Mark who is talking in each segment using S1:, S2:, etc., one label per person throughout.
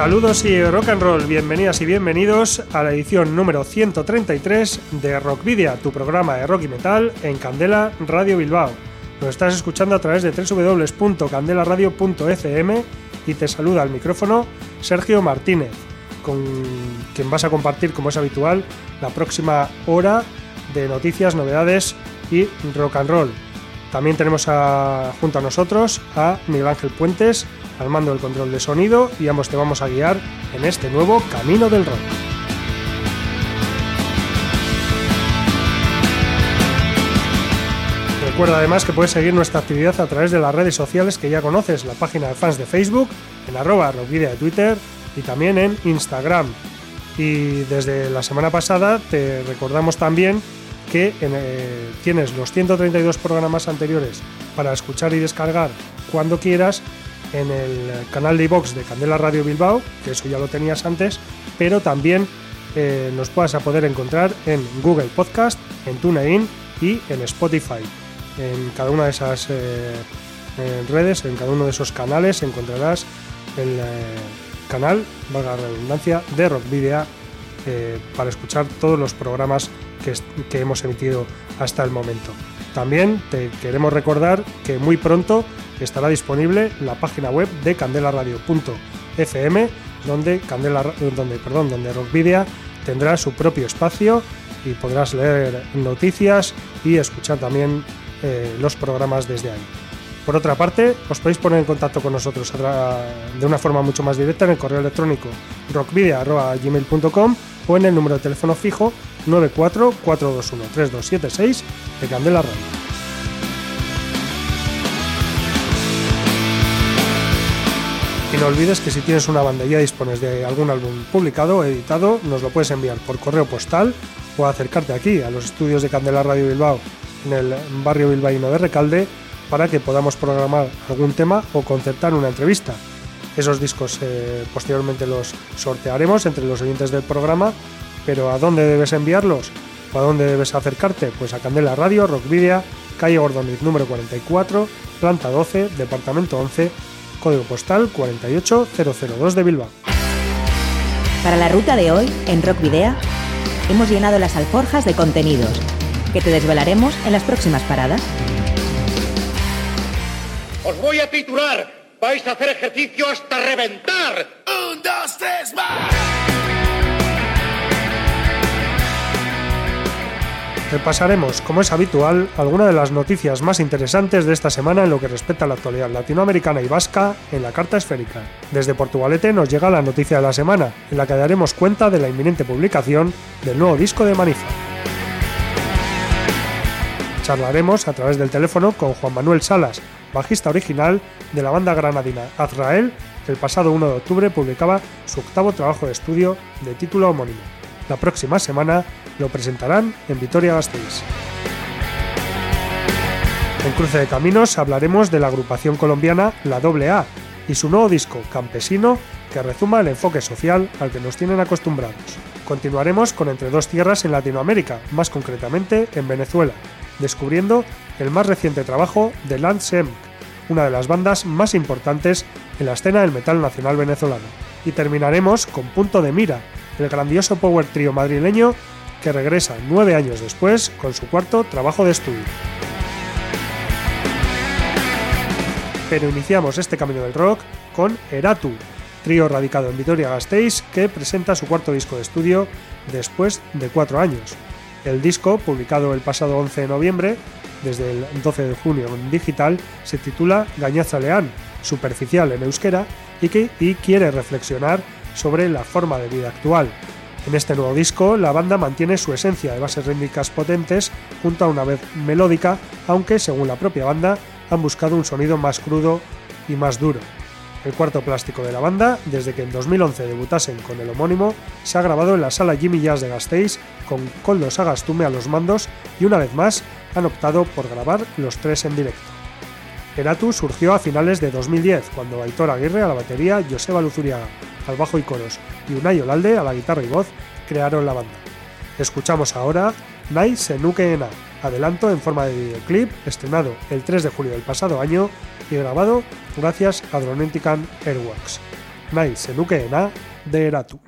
S1: Saludos y rock and roll, bienvenidas y bienvenidos a la edición número 133 de Rockvidia, tu programa de rock y metal en Candela Radio Bilbao. Nos estás escuchando a través de www.candelaradio.fm y te saluda al micrófono Sergio Martínez, con quien vas a compartir, como es habitual, la próxima hora de noticias, novedades y rock and roll. También tenemos junto a nosotros a Miguel Ángel Puentes, al mando del control de sonido y ambos te vamos a guiar en este nuevo camino del rock. Recuerda además que puedes seguir nuestra actividad a través de las redes sociales que ya conoces, la página de fans de Facebook, en arroba rockvidea de Twitter y también en Instagram. Y desde la semana pasada te recordamos también que eh, tienes los 132 programas anteriores para escuchar y descargar cuando quieras en el canal de iVox de Candela Radio Bilbao, que eso ya lo tenías antes, pero también eh, nos puedas a poder encontrar en Google Podcast, en TuneIn y en Spotify. En cada una de esas eh, redes, en cada uno de esos canales encontrarás el canal, valga la redundancia, de Rock Video para escuchar todos los programas que, que hemos emitido hasta el momento. También te queremos recordar que muy pronto estará disponible la página web de candelaradio.fm donde Candela, donde, perdón, donde Rockvidia tendrá su propio espacio y podrás leer noticias y escuchar también eh, los programas desde ahí. Por otra parte, os podéis poner en contacto con nosotros de una forma mucho más directa en el correo electrónico rockvidia.gmail.com o en el número de teléfono fijo 944213276 de Candela Radio. Y no olvides que si tienes una banda y ya dispones de algún álbum publicado o editado, nos lo puedes enviar por correo postal o acercarte aquí a los estudios de Candela Radio Bilbao en el barrio bilbaíno de Recalde para que podamos programar algún tema o concertar una entrevista. Esos discos eh, posteriormente los sortearemos entre los oyentes del programa, pero ¿a dónde debes enviarlos? ¿O a dónde debes acercarte? Pues a Candela Radio, Rockvidia, calle Gordoniz número 44, planta 12, departamento 11 código postal 48002 de Bilbao.
S2: Para la ruta de hoy, en Rock Video, hemos llenado las alforjas de contenidos que te desvelaremos en las próximas paradas.
S3: Os voy a titular. Vais a hacer ejercicio hasta reventar. Un, dos, tres, más.
S1: Repasaremos, como es habitual, algunas de las noticias más interesantes de esta semana en lo que respecta a la actualidad latinoamericana y vasca en la carta esférica. Desde Portugalete nos llega la noticia de la semana, en la que daremos cuenta de la inminente publicación del nuevo disco de Manifa. Charlaremos a través del teléfono con Juan Manuel Salas, bajista original de la banda granadina Azrael, que el pasado 1 de octubre publicaba su octavo trabajo de estudio de título homónimo. La próxima semana lo presentarán en Vitoria-Gasteiz. En Cruce de Caminos hablaremos de la agrupación colombiana La AA y su nuevo disco Campesino que rezuma el enfoque social al que nos tienen acostumbrados. Continuaremos con Entre dos tierras en Latinoamérica, más concretamente en Venezuela, descubriendo el más reciente trabajo de Lance una de las bandas más importantes en la escena del metal nacional venezolano. Y terminaremos con Punto de Mira, el grandioso power trio madrileño que regresa nueve años después con su cuarto trabajo de estudio. Pero iniciamos este camino del rock con Eratu, trío radicado en Vitoria-Gasteiz que presenta su cuarto disco de estudio después de cuatro años. El disco, publicado el pasado 11 de noviembre, desde el 12 de junio en digital, se titula Gañaza Leán, superficial en euskera, y, que, y quiere reflexionar sobre la forma de vida actual.
S4: En este nuevo disco, la banda mantiene su esencia de bases rítmicas potentes junto a una vez melódica, aunque, según la propia banda, han buscado un sonido más crudo y más duro. El cuarto plástico de la banda, desde que en 2011 debutasen con el homónimo, se ha grabado en la sala Jimmy Jazz de Gasteiz con Coldo Sagastume a los mandos y una vez más han optado por grabar los tres en directo. Eratu surgió a finales de 2010, cuando Aitor Aguirre a la batería, Joseba Luzuriaga al bajo y coros y Unai Olalde a la guitarra y voz crearon la banda. Escuchamos ahora Nai Senuke Ena, adelanto en forma de videoclip estrenado el 3 de julio del pasado año y grabado gracias a Dronentican Airworks. Nai Senuke Ena de Eratu.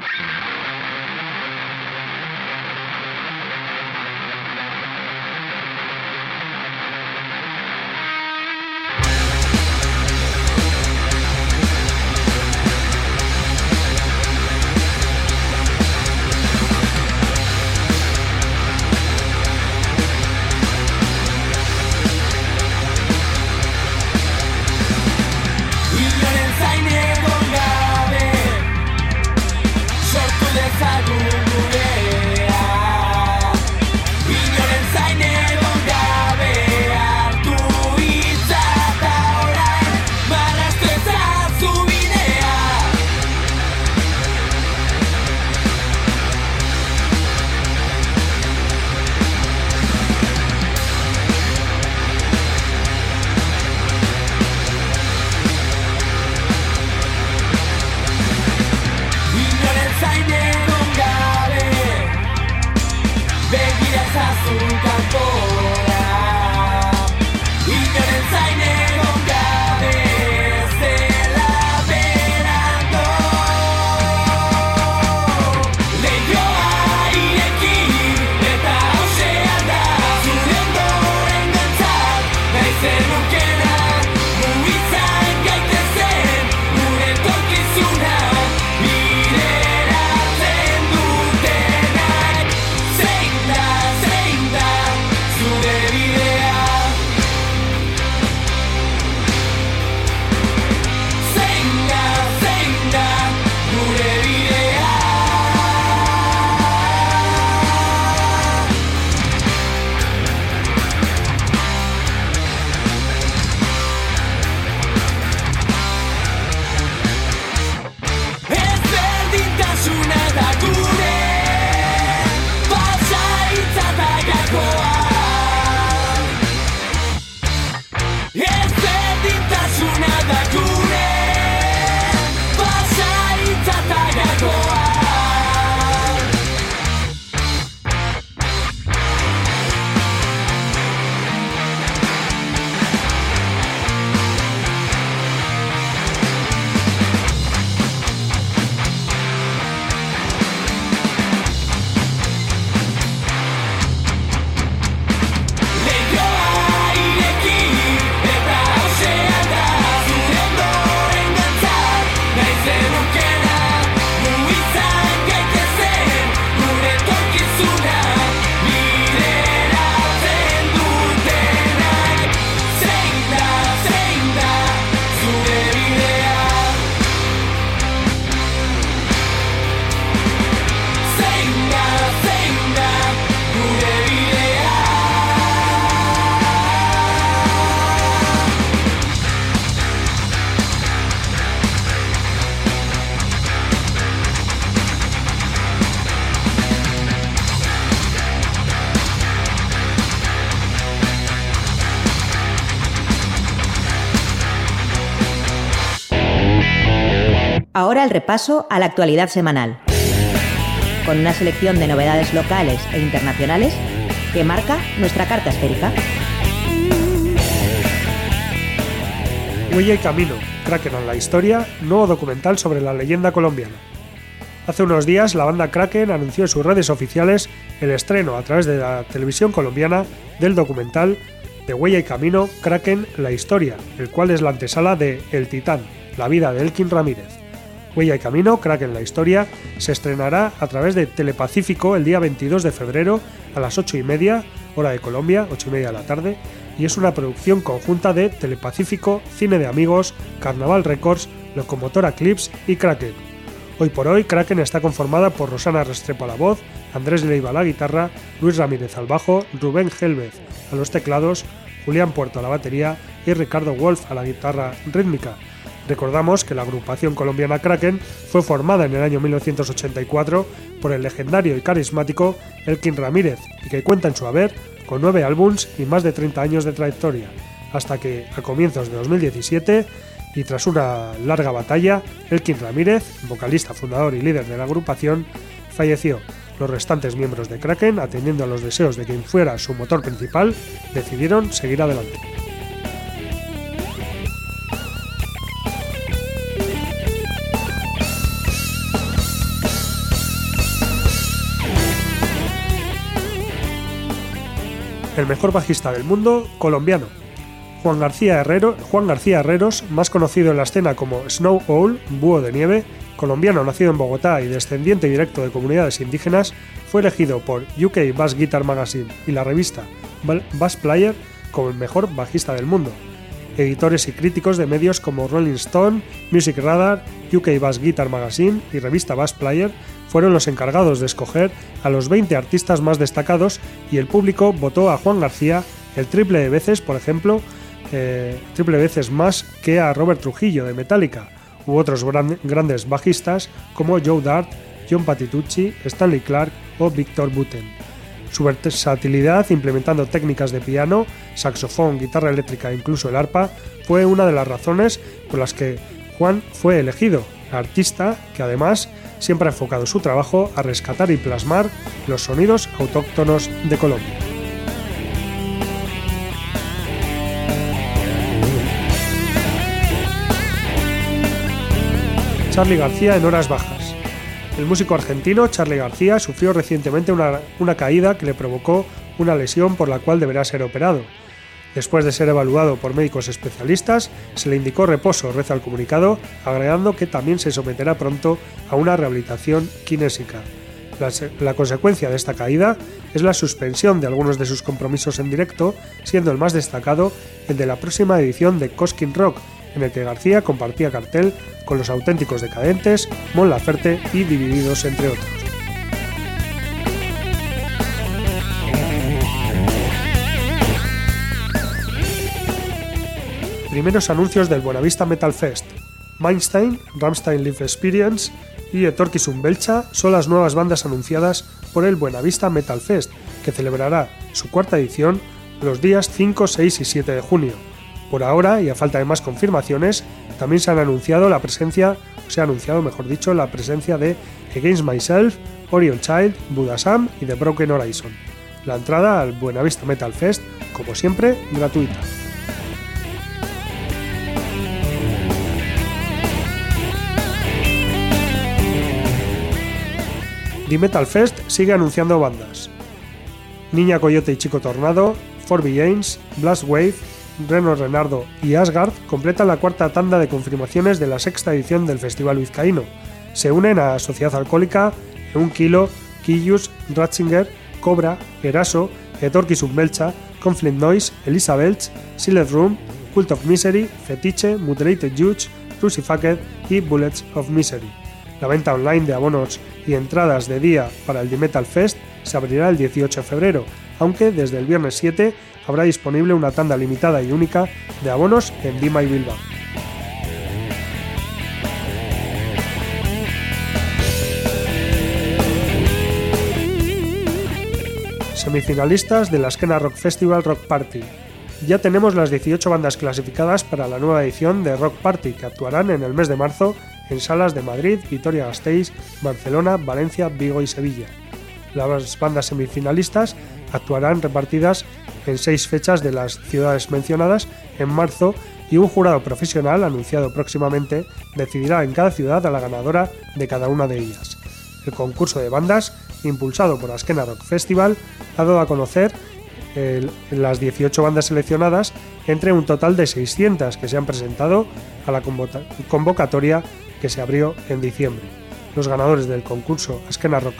S2: El repaso a la actualidad semanal, con una selección de novedades locales e internacionales que marca nuestra carta esférica.
S4: Huella y Camino, Kraken en la historia, nuevo documental sobre la leyenda colombiana. Hace unos días la banda Kraken anunció en sus redes oficiales el estreno a través de la televisión colombiana del documental de Huella y Camino, Kraken, la historia, el cual es la antesala de El Titán, la vida de Elkin Ramírez. Huella y Camino, Crack en la Historia, se estrenará a través de Telepacífico el día 22 de febrero a las 8 y media, hora de Colombia, 8 y media de la tarde, y es una producción conjunta de Telepacífico, Cine de Amigos, Carnaval Records, Locomotora Clips y Kraken.
S1: Hoy por hoy, Kraken está conformada por Rosana Restrepo a la voz, Andrés Leiva a la guitarra, Luis Ramírez al bajo, Rubén Helvez a los teclados, Julián Puerto a la batería y Ricardo Wolf a la guitarra rítmica. Recordamos que la agrupación colombiana Kraken fue formada en el año 1984 por el legendario y carismático Elkin Ramírez y que cuenta en su haber con nueve álbums y más de 30 años de trayectoria, hasta que a comienzos de 2017 y tras una larga batalla, Elkin Ramírez, vocalista, fundador y líder de la agrupación, falleció. Los restantes miembros de Kraken, atendiendo a los deseos de quien fuera su motor principal, decidieron seguir adelante. El mejor bajista del mundo, colombiano. Juan García, Herrero, Juan García Herreros, más conocido en la escena como Snow Owl, búho de nieve, colombiano nacido en Bogotá y descendiente directo de comunidades indígenas, fue elegido por UK Bass Guitar Magazine y la revista Bass Player como el mejor bajista del mundo. Editores y críticos de medios como Rolling Stone, Music Radar, UK Bass Guitar Magazine y revista Bass Player fueron los encargados de escoger a los 20 artistas más destacados y el público votó a Juan García el triple de veces, por ejemplo, eh, triple veces más que a Robert Trujillo de Metallica u otros grandes bajistas como Joe Dart, John Patitucci, Stanley Clark o Victor Buten. Su versatilidad implementando técnicas de piano, saxofón, guitarra eléctrica e incluso el arpa fue una de las razones por las que Juan fue elegido, artista que además siempre ha enfocado su trabajo a rescatar y plasmar los sonidos autóctonos de Colombia. Charlie García en horas bajas. El músico argentino Charlie García sufrió recientemente una, una, caída que le provocó una lesión por la cual deberá ser operado. Después de ser evaluado por médicos especialistas, se le indicó reposo, reza el comunicado, agregando que también se someterá pronto a una rehabilitación kinésica. La, consecuencia de esta caída es la suspensión de algunos de sus compromisos en directo, siendo el más destacado el de la próxima edición de Coskin Rock, en el que García compartía cartel con los auténticos decadentes, Mon Laferte y Divididos, entre otros. Primeros anuncios del Buenavista Metal Fest. Mindstein, Ramstein Live Experience y Etorkisum Belcha son las nuevas bandas anunciadas por el Buenavista Metal Fest, que celebrará su cuarta edición los días 5, 6 y 7 de junio. Por ahora, y a falta de más confirmaciones, también se han anunciado la presencia, se ha anunciado, mejor dicho, la presencia de Against Myself, Orion Child, Buddha Sam y The Broken Horizon. La entrada al Buenavista Metal Fest, como siempre, gratuita. The Metal Fest sigue anunciando bandas. Niña Coyote y Chico Tornado, Forby James, Blast Wave, Reno Renardo y Asgard completan la cuarta tanda de confirmaciones de la sexta edición del Festival Vizcaíno. Se unen a Sociedad Alcohólica, Un Kilo, Kiyus, Ratzinger, Cobra, Eraso, Etorki Submelcha, Conflict Noise, Elizabeth, Sealed Room, Cult of Misery, Fetiche, Mutilated Judge, Crucified y Bullets of Misery. La venta online de abonos y entradas de día para el The Metal Fest se abrirá el 18 de febrero, aunque desde el viernes 7 habrá disponible una tanda limitada y única de abonos en Dima y Bilbao. Semifinalistas de la Esquena Rock Festival Rock Party. Ya tenemos las 18 bandas clasificadas para la nueva edición de Rock Party que actuarán en el mes de marzo en salas de Madrid, Vitoria-Gasteiz, Barcelona, Valencia, Vigo y Sevilla. Las bandas semifinalistas actuarán repartidas en seis fechas de las ciudades mencionadas en marzo y un jurado profesional anunciado próximamente decidirá en cada ciudad a la ganadora de cada una de ellas. El concurso de bandas, impulsado por Askena Rock Festival, ha dado a conocer las 18 bandas seleccionadas entre un total de 600 que se han presentado a la convocatoria que se abrió en diciembre. Los ganadores del concurso Askena Rock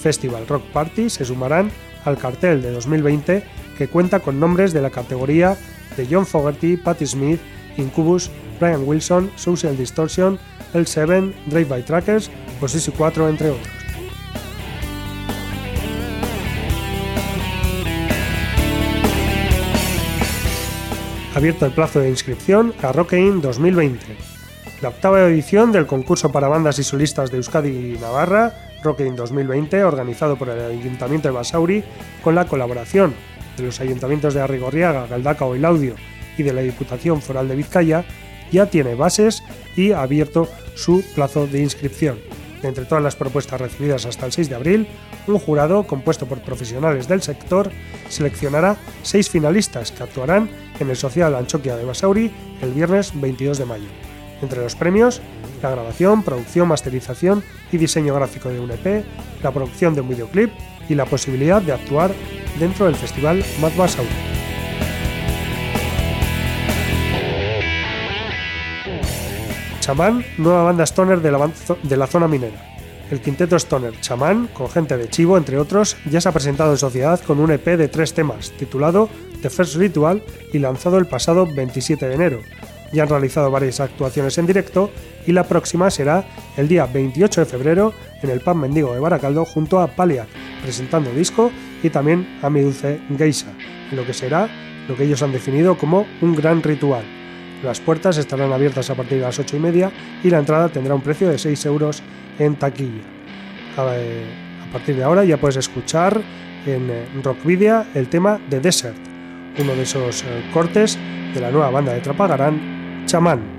S1: Festival Rock Party se sumarán al cartel de 2020 que cuenta con nombres de la categoría de John Fogerty, Patti Smith Incubus, Brian Wilson, Social Distortion, L7, Drive by Trackers o Sisi 4 entre otros. Abierto el plazo de inscripción a Rockein 2020. La octava edición del concurso para bandas y solistas de Euskadi y Navarra, Rockein 2020, organizado por el Ayuntamiento de Basauri, con la colaboración de los ayuntamientos de Arrigorriaga, Galdacao y Laudio y de la Diputación Foral de Vizcaya, ya tiene bases y ha abierto su plazo de inscripción. Entre todas las propuestas recibidas hasta el 6 de abril, un jurado compuesto por profesionales del sector seleccionará seis finalistas que actuarán en el Social Anchoquia de Basauri el viernes 22 de mayo. Entre los premios, la grabación, producción, masterización y diseño gráfico de un EP, la producción de un videoclip y la posibilidad de actuar dentro del festival Mad Basauri. Chamán, nueva banda stoner de la, de la zona minera. El quinteto stoner Chamán, con gente de Chivo entre otros, ya se ha presentado en sociedad con un EP de tres temas, titulado The First Ritual y lanzado el pasado 27 de enero. Ya han realizado varias actuaciones en directo y la próxima será el día 28 de febrero en el Pan Mendigo de Baracaldo junto a Palia, presentando disco y también a Mi Dulce Geisa, en lo que será lo que ellos han definido como un gran ritual. Las puertas estarán abiertas a partir de las 8 y media y la entrada tendrá un precio de 6 euros en taquilla. A partir de ahora ya puedes escuchar en eh, Rockvidia el tema de Desert, uno de esos eh, cortes de la nueva banda de Trapagarán, Chamán.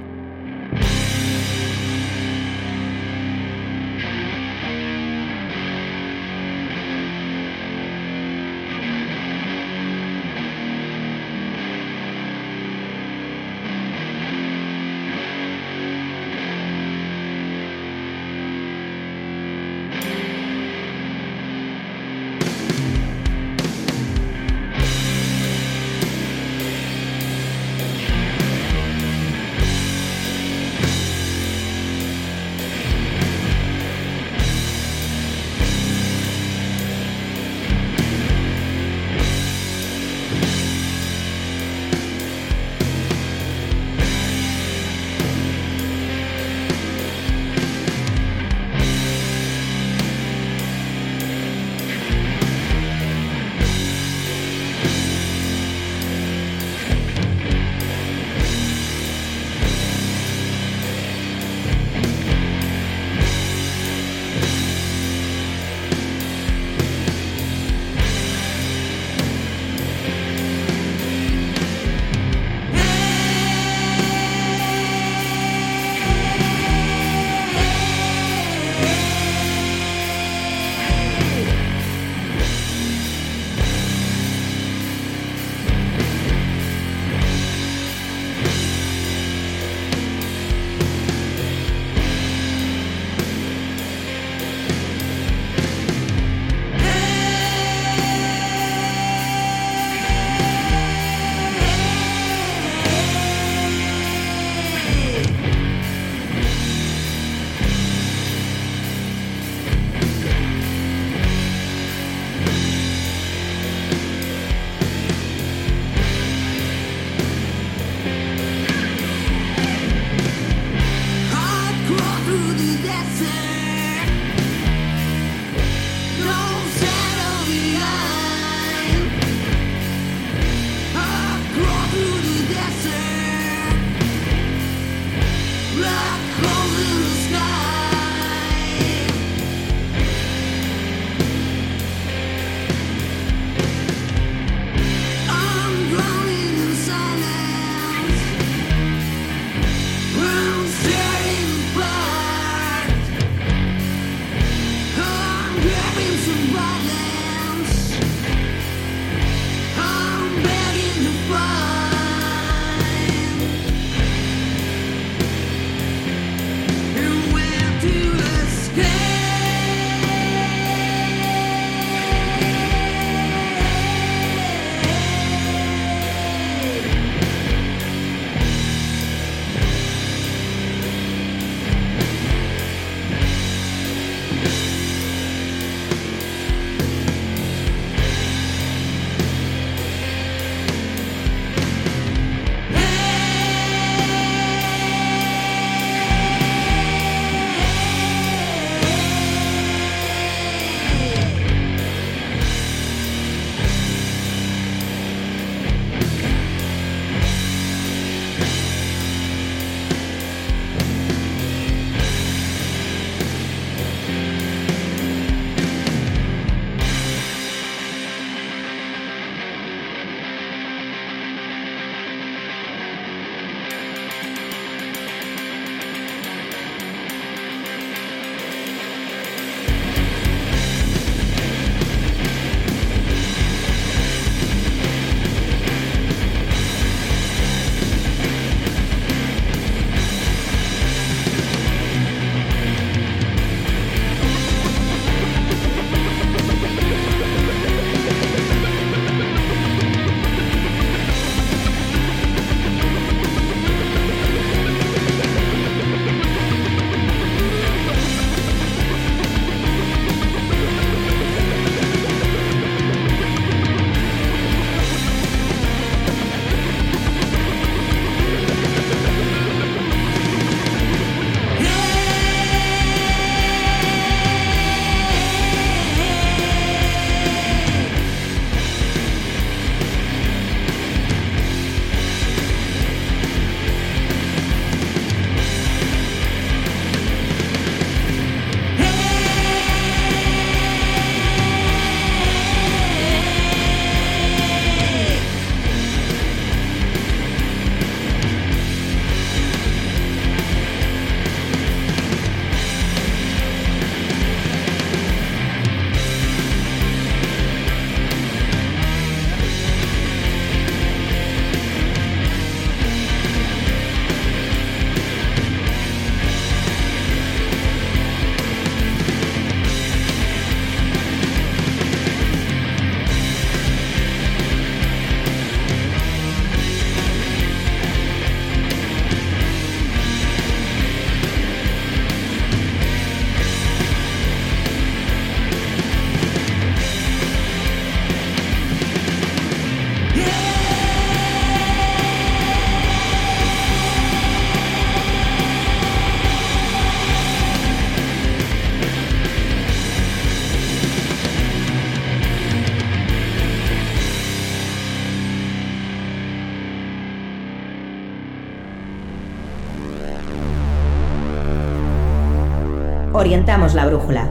S2: La brújula,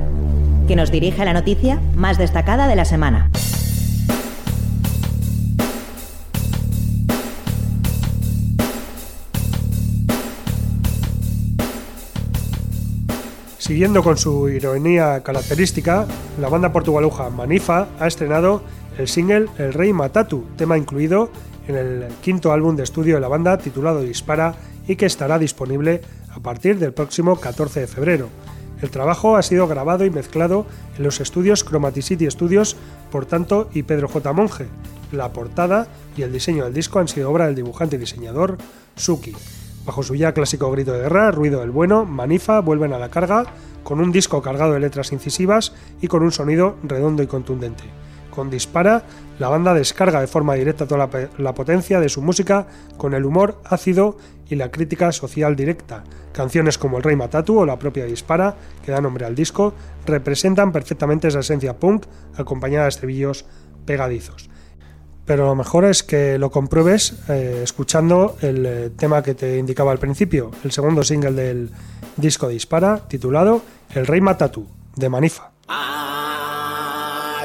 S2: que nos dirige a la noticia más destacada de la semana.
S5: Siguiendo con su ironía característica, la banda portugaluja Manifa ha estrenado el single El Rey Matatu, tema incluido en el quinto álbum de estudio de la banda titulado Dispara y que estará disponible a partir del próximo 14 de febrero. El trabajo ha sido grabado y mezclado en los estudios Chromaticity Studios por tanto y Pedro J. Monge. La portada y el diseño del disco han sido obra del dibujante y diseñador Suki. Bajo su ya clásico grito de guerra, Ruido del Bueno, Manifa vuelven a la carga con un disco cargado de letras incisivas y con un sonido redondo y contundente. Con Dispara, la banda descarga de forma directa toda la, potencia de su música con el humor ácido y la crítica social directa. Canciones como El Rey Matatu o la propia Dispara, que da nombre al disco, representan perfectamente esa esencia punk acompañada de estribillos pegadizos pero lo mejor es que lo compruebes eh, escuchando el eh, tema que te indicaba al principio, el segundo single del disco Dispara, titulado El Rey Matatu, de Manifa. Ah,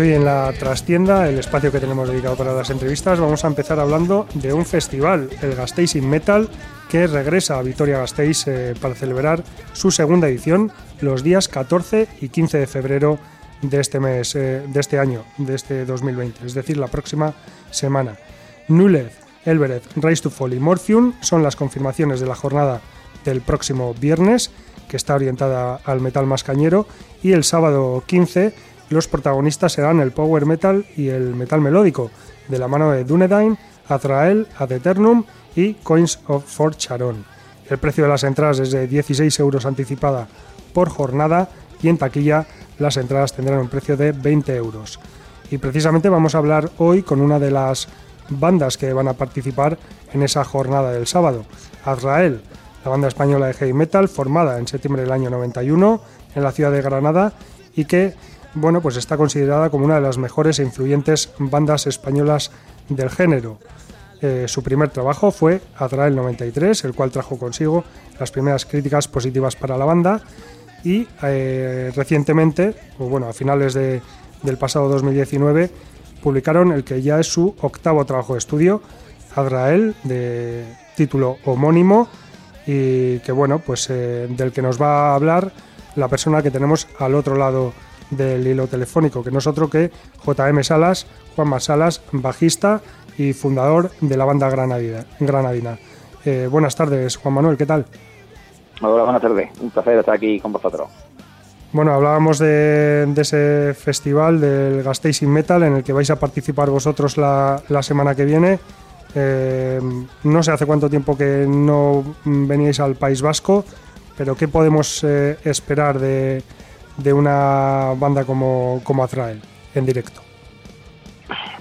S1: Hoy en la trastienda, el espacio que tenemos dedicado para las entrevistas, vamos a empezar hablando de un festival, el Gasteiz in Metal, que regresa a Vitoria-Gasteiz eh, para celebrar su segunda edición los días 14 y 15 de febrero de este mes, eh, de este año, de este 2020, es decir, la próxima semana. Nulez, Elbereth, Rise to Fall y Morphium son las confirmaciones de la jornada del próximo viernes, que está orientada al metal más cañero, y el sábado 15 los protagonistas serán el power metal y el metal melódico, de la mano de Dunedain, Azrael, Ad Eternum y Coins of Fort Charon. El precio de las entradas es de 16 euros anticipada por jornada y en taquilla las entradas tendrán un precio de 20 euros. Y precisamente vamos a hablar hoy con una de las bandas que van a participar en esa jornada del sábado. Azrael, la banda española de heavy metal formada en septiembre del año 91 en la ciudad de Granada y que bueno, pues está considerada como una de las mejores e influyentes bandas españolas del género. Eh, su primer trabajo fue Azrael 93, el cual trajo consigo las primeras críticas positivas para la banda y eh, recientemente, bueno, a finales de, del pasado 2019, publicaron el que ya es su octavo trabajo de estudio, Azrael, de título homónimo y que bueno, pues eh, del que nos va a hablar la persona que tenemos al otro lado del hilo telefónico, que no es otro que JM Salas, Juanma Salas, bajista y fundador de la banda Granadina. Granadina. Eh, buenas tardes, Juan Manuel, ¿qué tal?
S6: Hola, buenas tardes, un placer estar aquí con vosotros.
S1: Bueno, hablábamos de, ese festival del Gasteiz in Metal en el que vais a participar vosotros la, semana que viene. Eh, no sé hace cuánto tiempo que no veníais al País Vasco, pero ¿qué podemos eh, esperar de, de una banda como, como Azrael en directo?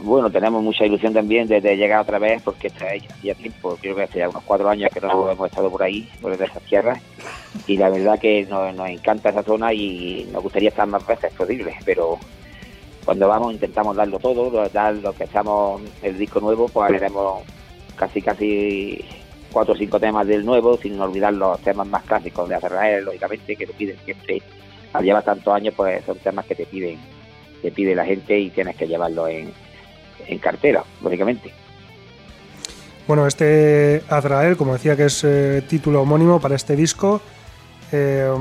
S6: Bueno, tenemos mucha ilusión también de, llegar otra vez porque está ya tiempo, creo que hace ya unos cuatro años que no hemos estado por ahí, por esas tierras, y la verdad que nos, encanta esa zona y nos gustaría estar más veces posible, pero cuando vamos intentamos darlo todo, dar lo que estamos, el disco nuevo, pues haremos casi casi cuatro o cinco temas del nuevo, sin olvidar los temas más clásicos de Azrael, lógicamente, que lo piden siempre al llevar tantos años, pues son temas que te piden, te pide la gente y tienes que llevarlo en, cartera, lógicamente.
S1: Bueno, este Azrael, como decía que es eh, título homónimo para este disco, eh,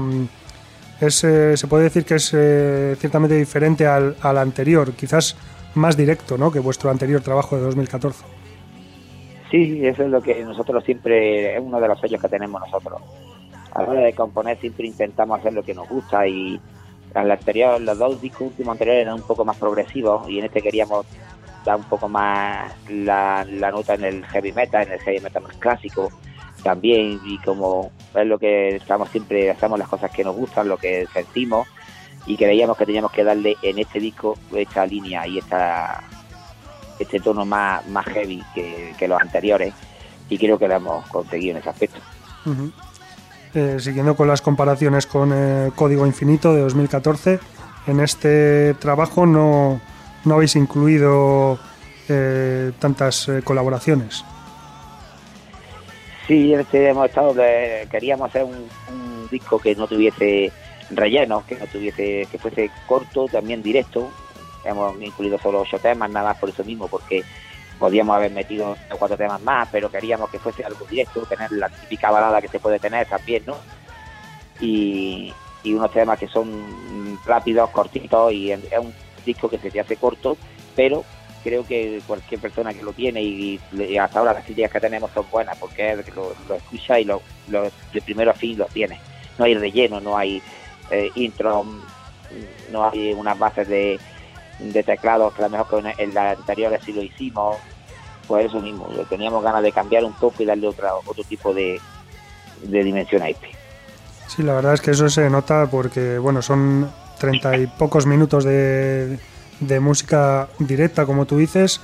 S1: es, eh, se puede decir que es ciertamente diferente al, al, anterior, quizás más directo ¿no? que vuestro anterior trabajo de 2014.
S6: Sí, eso es lo que nosotros siempre, es uno de los sellos que tenemos nosotros a la hora de componer siempre intentamos hacer lo que nos gusta y en anterior, los dos discos últimos anteriores eran un poco más progresivos y en este queríamos dar un poco más la, nota en el heavy metal, en el heavy metal más clásico también y como es lo que estamos siempre, hacemos las cosas que nos gustan, lo que sentimos y creíamos que teníamos que darle en este disco esta línea y esta este tono más, más heavy que, los anteriores y creo que lo hemos conseguido en ese aspecto.
S1: Eh, siguiendo con las comparaciones con eh, Código Infinito de 2014, en este trabajo no, no habéis incluido eh, tantas colaboraciones.
S6: Sí, este hemos estado, queríamos hacer un, disco que no tuviese relleno, que no tuviese, que fuese corto, también directo. Hemos incluido solo ocho temas, nada más por eso mismo, porque podíamos haber metido cuatro temas más, pero queríamos que fuese algo directo, tener la típica balada que se puede tener también, ¿no? Y, unos temas que son rápidos, cortitos, y es un disco que se te hace corto, pero creo que cualquier persona que lo tiene y, hasta ahora las críticas que tenemos son buenas porque lo, lo escucha y lo, de primero a fin lo tiene. No hay relleno, no hay eh, intro, no hay unas bases de, de teclados que a lo mejor que en la anterior así lo hicimos, pues eso mismo, teníamos ganas de cambiar un poco y darle otra, otro tipo de, de dimensión a este.
S1: Sí, la verdad es que eso se nota porque, bueno, son treinta y pocos minutos de, de música directa, como tú dices,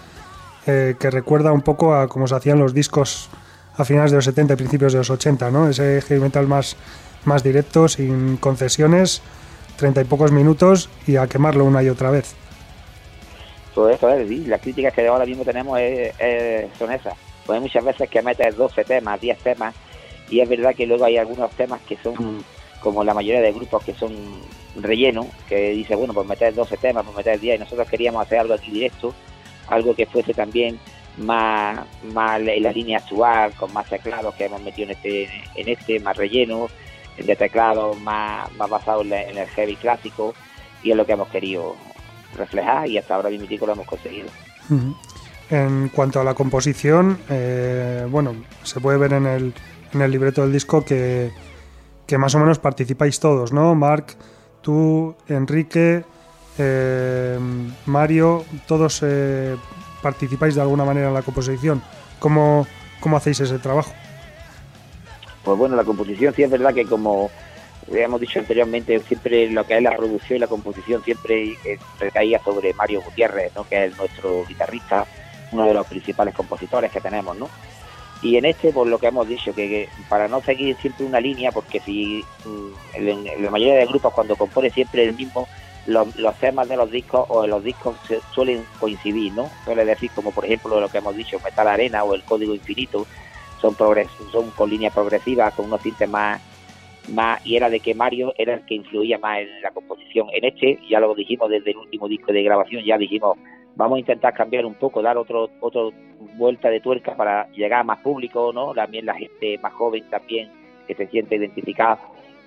S1: eh, que recuerda un poco a cómo se hacían los discos a finales de los 70 y principios de los 80, ¿no? Ese heavy metal más, más directo, sin concesiones, treinta y pocos minutos y a quemarlo una y otra vez
S6: todo eso es, las críticas que ahora mismo tenemos son esas. Pues hay muchas veces que metes 12 temas, 10 temas, y es verdad que luego hay algunos temas que son, como la mayoría de grupos, que son relleno, que dice, bueno, pues meter 12 temas, pues meter 10, y nosotros queríamos hacer algo aquí directo, algo que fuese también más, más en la línea actual, con más teclados que hemos metido en este, en este más relleno, de teclados más, más basado en, el heavy clásico, y es lo que hemos querido reflejar, y hasta ahora mismo lo hemos conseguido.
S1: En cuanto a la composición, eh, bueno, se puede ver en el, en el libreto del disco que, que más o menos participáis todos, ¿no? Marc, tú, Enrique, eh, Mario, todos eh, participáis de alguna manera en la composición. ¿Cómo, ¿Cómo hacéis ese trabajo?
S6: Pues bueno, la composición sí es verdad que como hemos dicho anteriormente, siempre lo que es la producción y la composición siempre recaía sobre Mario Gutiérrez, ¿no? que es nuestro guitarrista, uno de los principales compositores que tenemos, ¿no? Y en este, por lo que hemos dicho, que, para no seguir siempre una línea, porque si mm, la mayoría de grupos cuando compone siempre el mismo, los, temas de los discos o de los discos suelen coincidir, ¿no? Suele decir, como por ejemplo lo que hemos dicho, Metal Arena o el Código Infinito, son, progres son con líneas progresivas, con unos tintes más, más, y era de que Mario era el que influía más en la composición. En este, ya lo dijimos desde el último disco de grabación, ya dijimos, vamos a intentar cambiar un poco, dar otro, otro vuelta de tuerca para llegar a más público, ¿no? También la gente más joven también que se siente identificada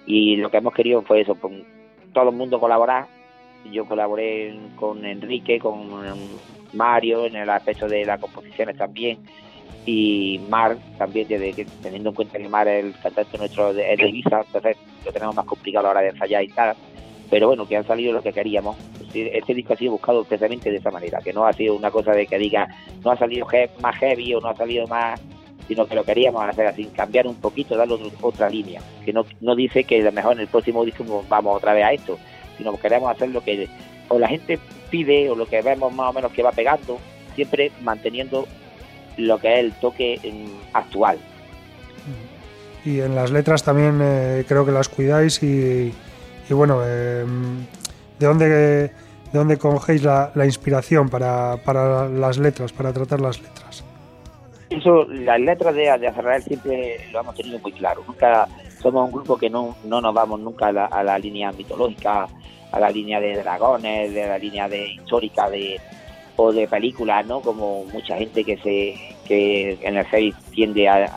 S6: y lo que hemos querido fue eso, todo el mundo colaborar. Yo colaboré con Enrique, con Mario en el aspecto de las composiciones también y Mar también, desde teniendo en cuenta que Mar es el cantante nuestro de, de Ibiza, entonces lo tenemos más complicado a la hora de ensayar y tal pero bueno, que han salido lo que queríamos. Este disco ha sido buscado precisamente de esa manera, que no ha sido una cosa de que diga, no ha salido más heavy o no ha salido más, sino que lo queríamos hacer así, cambiar un poquito, darle otra línea, que no, no dice que a lo mejor en el próximo disco vamos otra vez a esto, sino que queremos hacer lo que o la gente pide o lo que vemos más o menos que va pegando, siempre manteniendo lo que es el toque actual.
S1: Y en las letras también eh, creo que las cuidáis y y bueno, em, ¿de, dónde, ¿de dónde cogéis la, inspiración para, para, las letras, para tratar las letras?
S6: Eso, las letras de, de Azrael siempre lo hemos tenido muy claro. Nunca somos un grupo que no, no nos vamos nunca a la, línea mitológica, a la línea de dragones, de la línea de histórica de o de películas, ¿no? Como mucha gente que se que en el Face tiende a,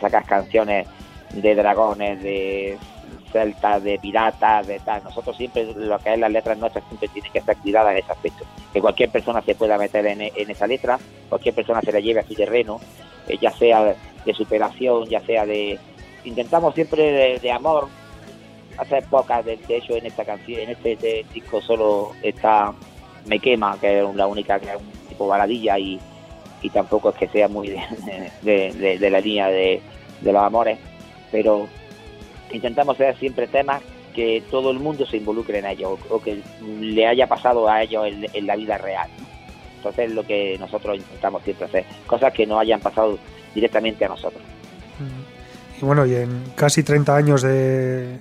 S6: sacar canciones de dragones, de celtas, de piratas, de tal. Nosotros siempre, lo que es las letras nuestras, siempre tienen que estar cuidadas en ese aspecto. Que cualquier persona se pueda meter en, esa letra, cualquier persona se la lleve a su terreno, eh, ya sea de superación, ya sea de... Intentamos siempre de, amor, hacer pocas, de, hecho en esta canción, en este, disco solo está Me Quema, que es la única que es un tipo baladilla y, y tampoco es que sea muy de, de la línea de, de los amores, pero intentamos hacer siempre temas que todo el mundo se involucre en ellos o, que le haya pasado a ellos en, la vida real. Entonces es lo que nosotros intentamos siempre hacer, cosas que no hayan pasado directamente a nosotros.
S1: Y bueno, y en casi 30 años de,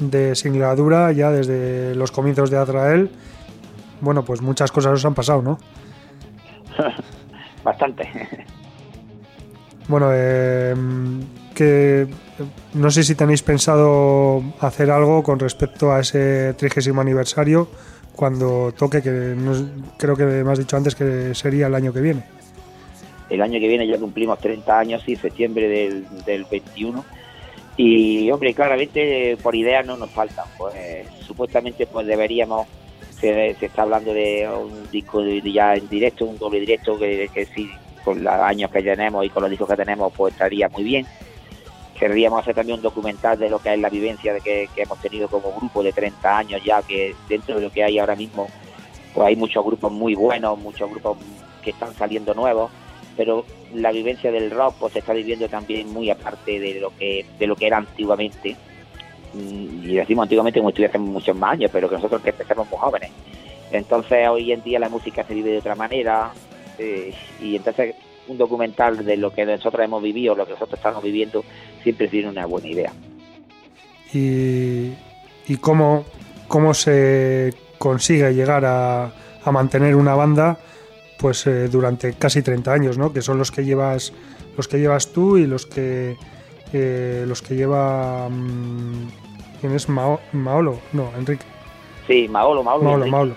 S1: de singladura, ya desde los comienzos de Azrael, bueno, pues muchas cosas os han pasado, ¿no?
S6: Bastante.
S1: bueno, eh, que no sé si tenéis pensado hacer algo con respecto a ese trigésimo aniversario cuando toque, que creo que me has dicho antes que sería el año que viene.
S6: El año que viene ya cumplimos 30 años, sí, septiembre del, del 21. Y, hombre, claramente por ideas no nos faltan. Pues supuestamente pues deberíamos, se, está hablando de un disco ya en directo, un doble directo, que, que sí, con los años que tenemos y con los discos que tenemos, pues estaría muy bien querríamos hacer también un documental de lo que es la vivencia de que, hemos tenido como grupo de 30 años ya, que dentro de lo que hay ahora mismo, pues hay muchos grupos muy buenos, muchos grupos que están saliendo nuevos, pero la vivencia del rock pues se está viviendo también muy aparte de lo que de lo que era antiguamente. Y decimos antiguamente como estuviese muchos más años, pero que nosotros que empezamos muy jóvenes. Entonces hoy en día la música se vive de otra manera eh, y entonces un documental de lo que nosotros hemos vivido, lo que nosotros estamos viviendo, siempre tiene una buena idea.
S1: ¿Y, cómo, cómo se consigue llegar a, a mantener una banda pues eh, durante casi 30 años, ¿no? Que son los que llevas los que llevas tú y los que eh, los que lleva mm, ¿Quién es Mao, Maolo? No, Enrique.
S6: Sí, Maolo, Maolo.
S1: Maolo.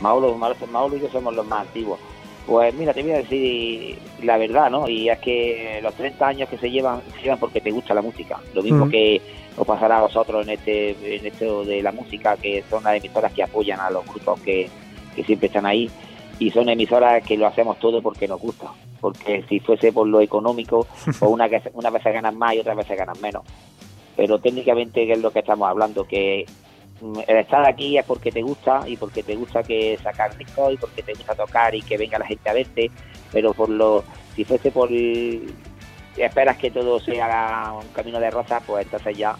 S1: Maolo,
S6: Maolo, Maolo y yo somos los más antiguos. Pues mira, te voy a decir la verdad, ¿no? Y es que los 30 años que se llevan, se llevan porque te gusta la música. Lo mismo
S1: Mm.
S6: que os pasará a vosotros en este en esto de la música, que son las emisoras que apoyan a los grupos que, que siempre están ahí. Y son emisoras que lo hacemos todo porque nos gusta. Porque si fuese por lo económico, pues una, que- unas veces ganan más y otras veces ganan menos. Pero técnicamente, es lo que estamos hablando, que mm, el estar aquí es porque te gusta y porque te gusta que sacar discos y porque te gusta tocar y que venga la gente a verte, pero por lo si fuese por esperas que todo sea un camino de rosas, pues entonces ya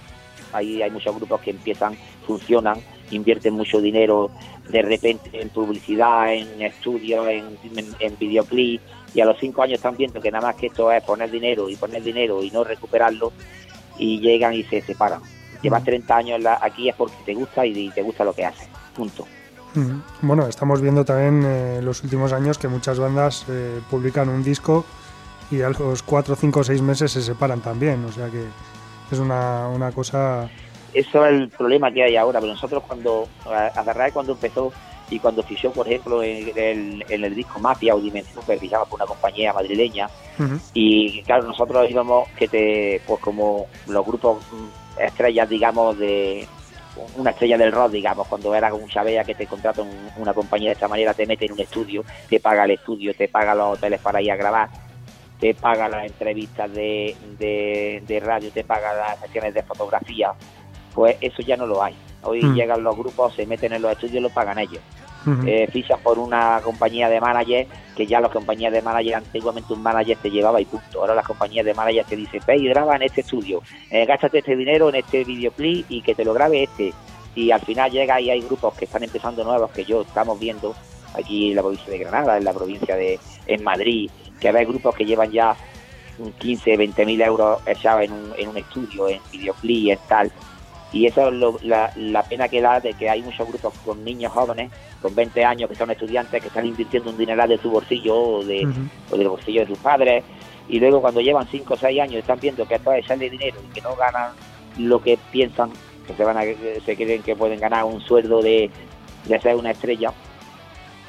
S6: ahí hay muchos grupos que empiezan, funcionan, invierten mucho dinero de repente en publicidad, en estudios, en, en, en videoclip y a los cinco años están viendo que nada más que esto es poner dinero y poner dinero y no recuperarlo y llegan y se separan. Llevas 30 años en la- aquí es porque te gusta y te gusta lo que haces. Punto.
S1: Mm, Bueno, estamos viendo también eh, los últimos años que muchas bandas eh, publican un disco y a los 4, 5 o 6 meses se separan también. O sea que es una, una cosa...
S6: Eso es el problema que hay ahora. Pero nosotros cuando, Azarrae cuando empezó y cuando fichó, por ejemplo, en el, en el disco Mafia o Dimensión, que fichaba por una compañía madrileña, y claro, nosotros íbamos que te, pues como los grupos mm, estrellas, digamos, de una estrella del rock, digamos, cuando era un Chabea que te contrata un- una compañía de esta manera, te mete en un estudio, te paga el estudio, te paga los hoteles para ir a grabar, te paga las entrevistas de, de, de radio, te paga las sesiones de fotografía, pues eso ya no lo hay. Hoy
S1: Mm.
S6: llegan los grupos, se meten en los estudios y lo pagan ellos eh, fichas por una compañía de manager, que ya las compañías de manager, antiguamente un manager te llevaba y punto. Ahora las compañías de manager te dicen, ve graba en este estudio, eh, gástate este dinero en este videoclip y que te lo grabe este. Y al final llega y hay grupos que están empezando nuevos que yo estamos viendo aquí en la provincia de Granada, en la provincia de en Madrid, que hay grupos que llevan ya 15, 20 mil euros echados en un, en un estudio, en videoclip, en tal. Y eso es lo- la, la pena que da de que hay muchos grupos con niños jóvenes, con 20 años, que son estudiantes, que están invirtiendo un dineral de su bolsillo o, de,
S1: Ujú.
S6: o del bolsillo de sus padres. Y luego cuando llevan 5 o 6 años están viendo que esto es echarle dinero y que no ganan lo que piensan, que se van a, se creen que pueden ganar un sueldo de, de ser una estrella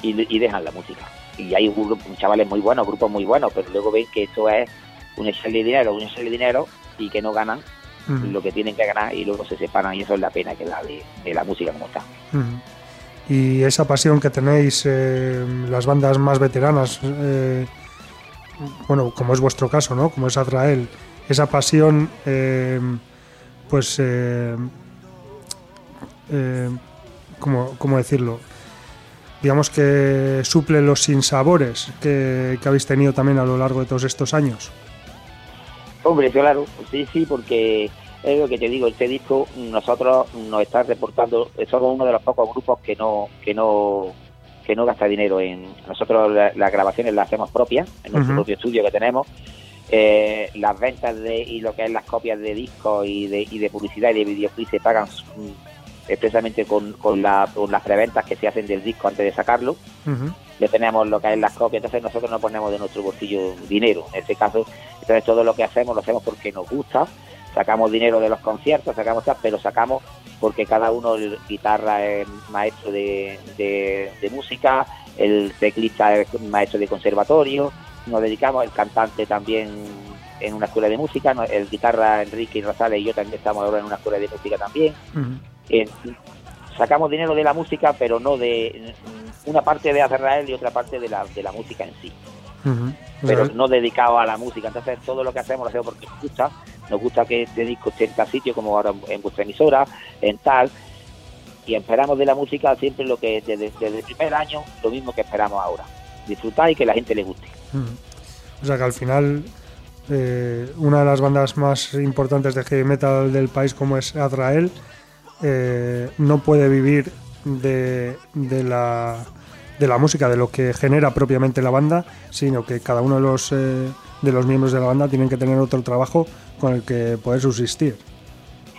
S6: y, y dejan la música. Y hay un grupo- chavales muy buenos, grupos muy buenos, pero luego ven que esto es un echarle dinero, un echarle dinero y que no ganan Lo que tienen que ganar y luego se separan y eso es la pena que da de, de la música como está.
S1: Y esa pasión que tenéis eh, las bandas más veteranas, eh, bueno, como es vuestro caso, ¿no? Como es Azrael, esa pasión, eh, pues, ¿cómo, cómo decirlo? Digamos que suple los sinsabores que, que habéis tenido también a lo largo de todos estos años.
S6: Hombre, claro, sí, sí, porque es lo que te digo, este disco nosotros nos está reportando, somos uno de los pocos grupos que no que no que no gasta dinero en nosotros la- las grabaciones las hacemos propias en nuestro propio estudio que tenemos Eh, las ventas de y lo que es las copias de discos y de, y de publicidad y de videoclip se pagan expresamente con, con, la- con las preventas que se hacen del disco antes de sacarlo. Le tenemos lo que es las copias, entonces nosotros no ponemos de nuestro bolsillo dinero, en este caso, entonces todo lo que hacemos lo hacemos porque nos gusta, sacamos dinero de los conciertos, sacamos tal, pero sacamos porque cada uno, el guitarra es maestro de, de- de música, el teclista es maestro de conservatorio, nos dedicamos, el cantante también en una escuela de música, el guitarra Enrique Rosales y yo también estamos ahora en una escuela de música también. Eh, sacamos dinero de la música, pero no de mm, una parte de Azrael y otra parte de la, de la música en sí, pero no dedicado a la música. Entonces, todo lo que hacemos lo hacemos porque nos gusta. Nos gusta que este disco esté en tal sitio, como ahora en vuestra emisora, en tal. Y esperamos de la música siempre lo que desde, desde el primer año, lo mismo que esperamos ahora. Disfrutar y que la gente le guste.
S1: O sea que al final eh, una de las bandas más importantes de heavy metal del país como es Azrael eh, no puede vivir de, de la, de la música, de lo que genera propiamente la banda, sino que cada uno de los, eh, de los miembros de la banda tienen que tener otro trabajo con el que poder subsistir.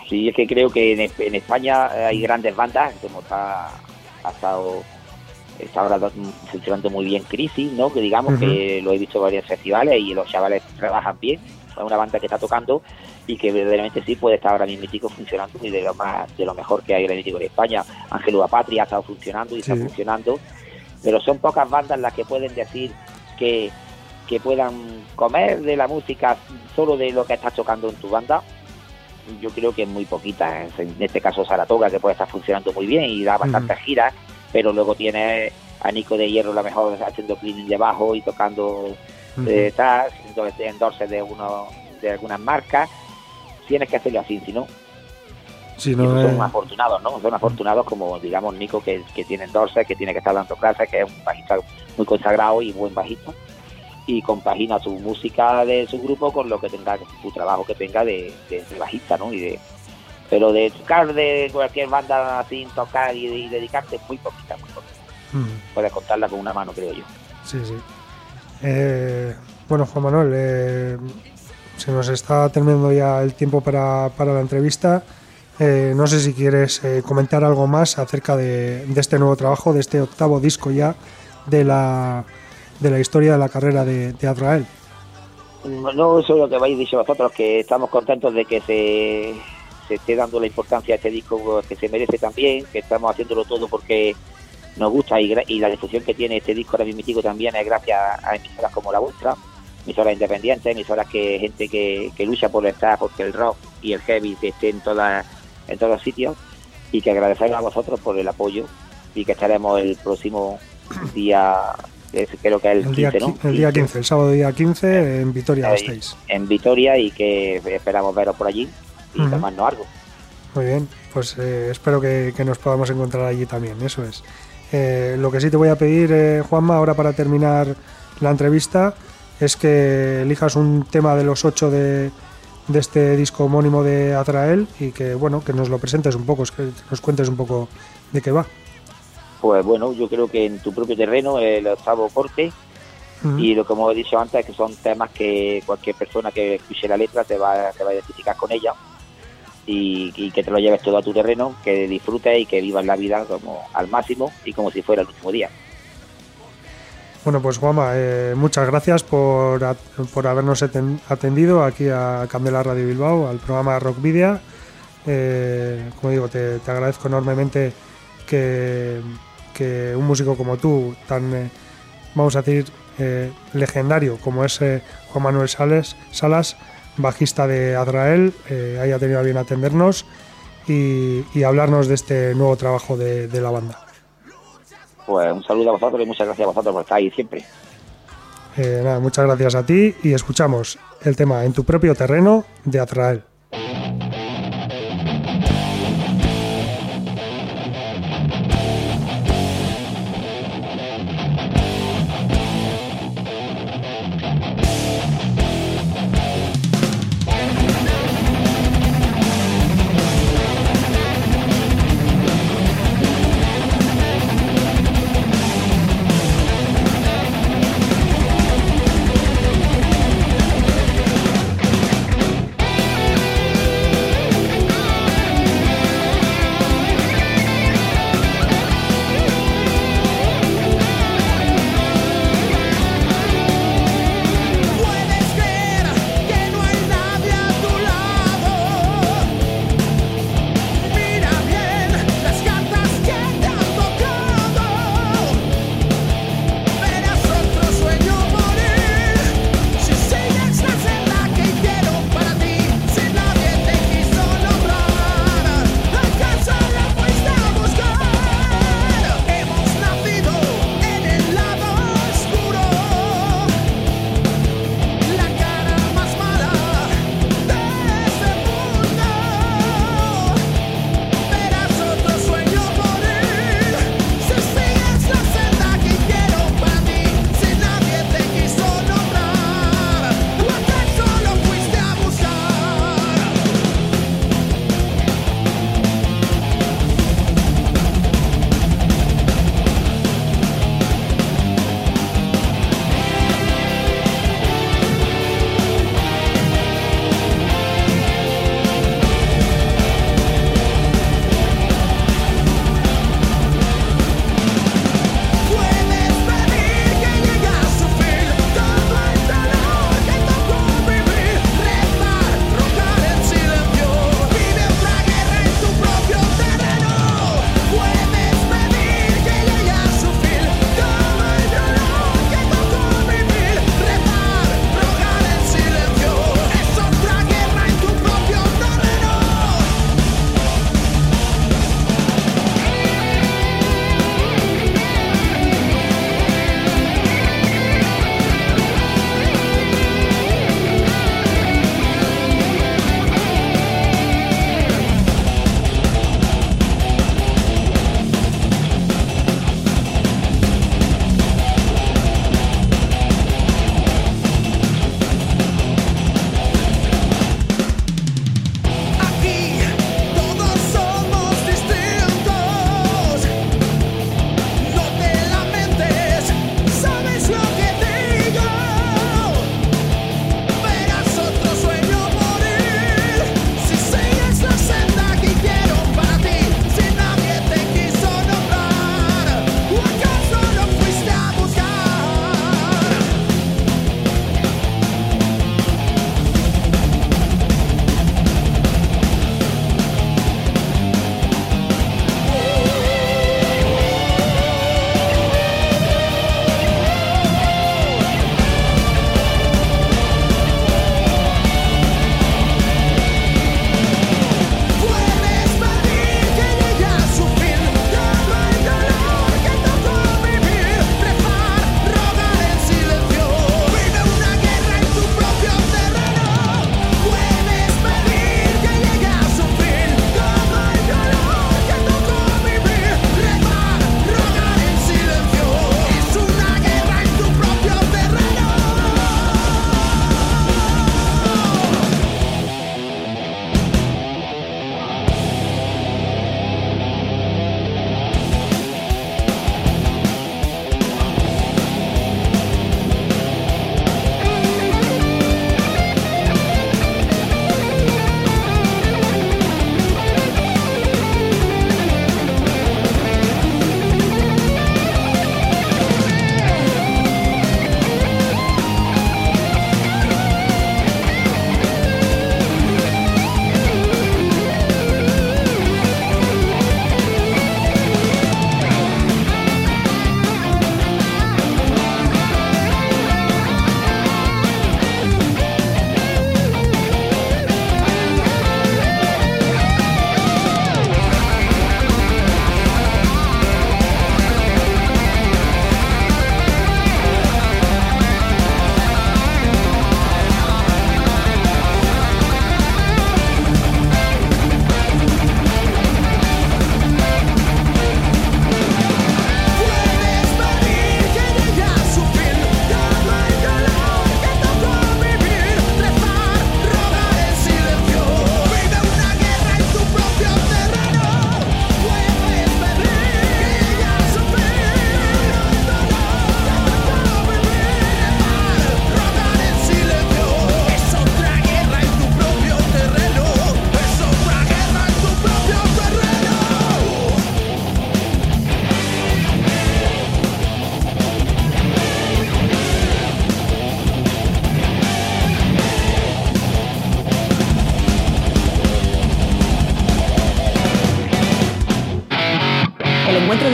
S6: Sí, es que creo que en, en España hay grandes bandas, como está, ha estado, está ahora do- funcionando muy bien Crisis, ¿no? Que digamos que lo he visto en varios festivales y los chavales trabajan bien. Una banda que está tocando y que verdaderamente sí puede estar ahora mismo funcionando y de lo más de lo mejor que hay ahora en España. Ángelo Patria ha estado funcionando y está funcionando, pero son pocas bandas las que pueden decir que, que puedan comer de la música solo de lo que estás tocando en tu banda. Yo creo que es muy poquita. En este caso Saratoga, que puede estar funcionando muy bien y da bastantes giras, pero luego tiene a Nico de Hierro, la mejor haciendo cleaning debajo y tocando eh, entonces endorses de uno de algunas marcas. Tienes que hacerlo así, si no.
S1: Si no
S6: son afortunados, ¿no? Son afortunados como, digamos, Nico, que, que tiene endorses, que tiene que estar dando clases, que es un bajista muy consagrado y buen bajista. Y compagina su música de su grupo con lo que tenga, su trabajo que tenga de, bajista, ¿no? Y de, pero de tocar de cualquier banda sin tocar y, dedicarte muy poquita, muy poquita. Puedes contarla con una mano, creo yo.
S1: Sí, sí. Eh, bueno, Juan Manuel, eh, se nos está terminando ya el tiempo para, la entrevista. Eh, no sé si quieres comentar algo más acerca de, este nuevo trabajo, de este octavo disco ya de la, de la historia de la carrera de, de Azrael.
S6: No, eso es lo que habéis dicho vosotros, que estamos contentos de que se, se esté dando la importancia a este disco que se merece también, que estamos haciéndolo todo porque nos gusta y, la difusión que tiene este disco ahora mismo también es gracias a emisoras como la vuestra, emisoras independientes, emisoras que gente que, lucha por estar, porque el rock y el heavy esté en, todas en todos los sitios y que agradecemos a vosotros por el apoyo y que estaremos el próximo día creo que es el, 15,
S1: ¿no? El día 15, el sábado día 15 en Vitoria estáis.
S6: En Vitoria y que esperamos veros por allí y tomarnos algo.
S1: Muy bien, pues eh, espero que, nos podamos encontrar allí también, eso es. Eh, lo que sí te voy a pedir, eh, Juanma, ahora para terminar la entrevista, es que elijas un tema de los ocho de, este disco homónimo de Atrael y que bueno que nos lo presentes un poco, que nos cuentes un poco de qué va.
S6: Pues bueno, yo creo que en tu propio terreno, el octavo corte, y lo que hemos dicho antes, es que son temas que cualquier persona que escuche la letra te va, te va a identificar con ella y, que te lo lleves todo a tu terreno, que disfrutes y que vivas la vida como al máximo y como si fuera el último día.
S1: Bueno, pues Juanma, eh, muchas gracias por, por, habernos atendido aquí a Candela Radio Bilbao, al programa Rock Video. Eh, como digo, te, agradezco enormemente que, que, un músico como tú, tan, eh, vamos a decir, legendario como es Juan Manuel Sales, Salas, bajista de Azrael, eh, haya tenido a bien atendernos y, hablarnos de este nuevo trabajo de, la banda.
S6: Pues un saludo a vosotros y muchas gracias a vosotros por estar ahí siempre.
S1: Eh, nada, muchas gracias a ti y escuchamos el tema En tu propio terreno de Azrael.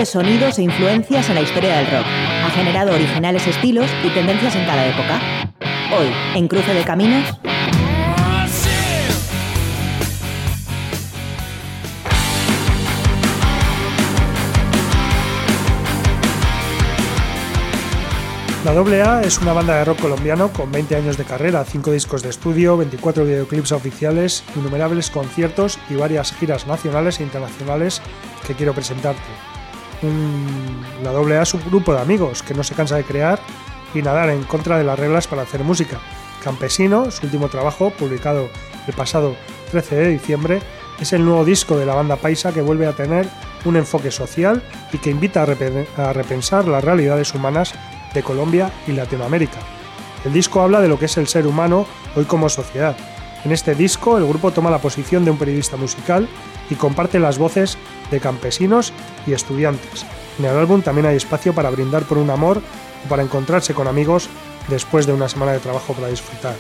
S2: Sonidos e influencias en la historia del rock. Ha generado originales estilos y tendencias en cada época. Hoy, en Cruce de Caminos,
S1: La AA es una banda de rock colombiano con 20 años de carrera, 5 discos de estudio, 24 videoclips oficiales, innumerables conciertos y varias giras nacionales e internacionales que quiero presentarte. La AA es un grupo de amigos que no se cansa de crear y nadar en contra de las reglas para hacer música. Campesino, su último trabajo, publicado el pasado 13 de diciembre, es el nuevo disco de la banda paisa que vuelve a tener un enfoque social y que invita a repensar las realidades humanas de Colombia y Latinoamérica. El disco habla de lo que es el ser humano hoy como sociedad. En este disco el grupo toma la posición de un periodista musical y comparte las voces de campesinos y estudiantes. En el álbum también hay espacio para brindar por un amor o para encontrarse con amigos después de una semana de trabajo para disfrutar.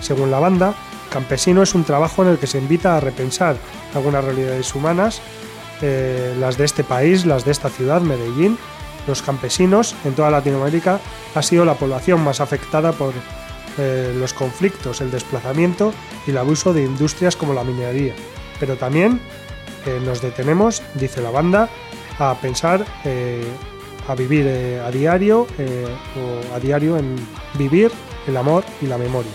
S1: Según la banda, Campesino es un trabajo en el que se invita a repensar algunas realidades humanas, eh, las de este país, las de esta ciudad, Medellín, los campesinos en toda Latinoamérica ha sido la población más afectada por eh, los conflictos, el desplazamiento y el abuso de industrias como la minería. Pero también eh, nos detenemos, dice la banda, a pensar, eh, a vivir a diario o a diario en vivir el amor y la memoria.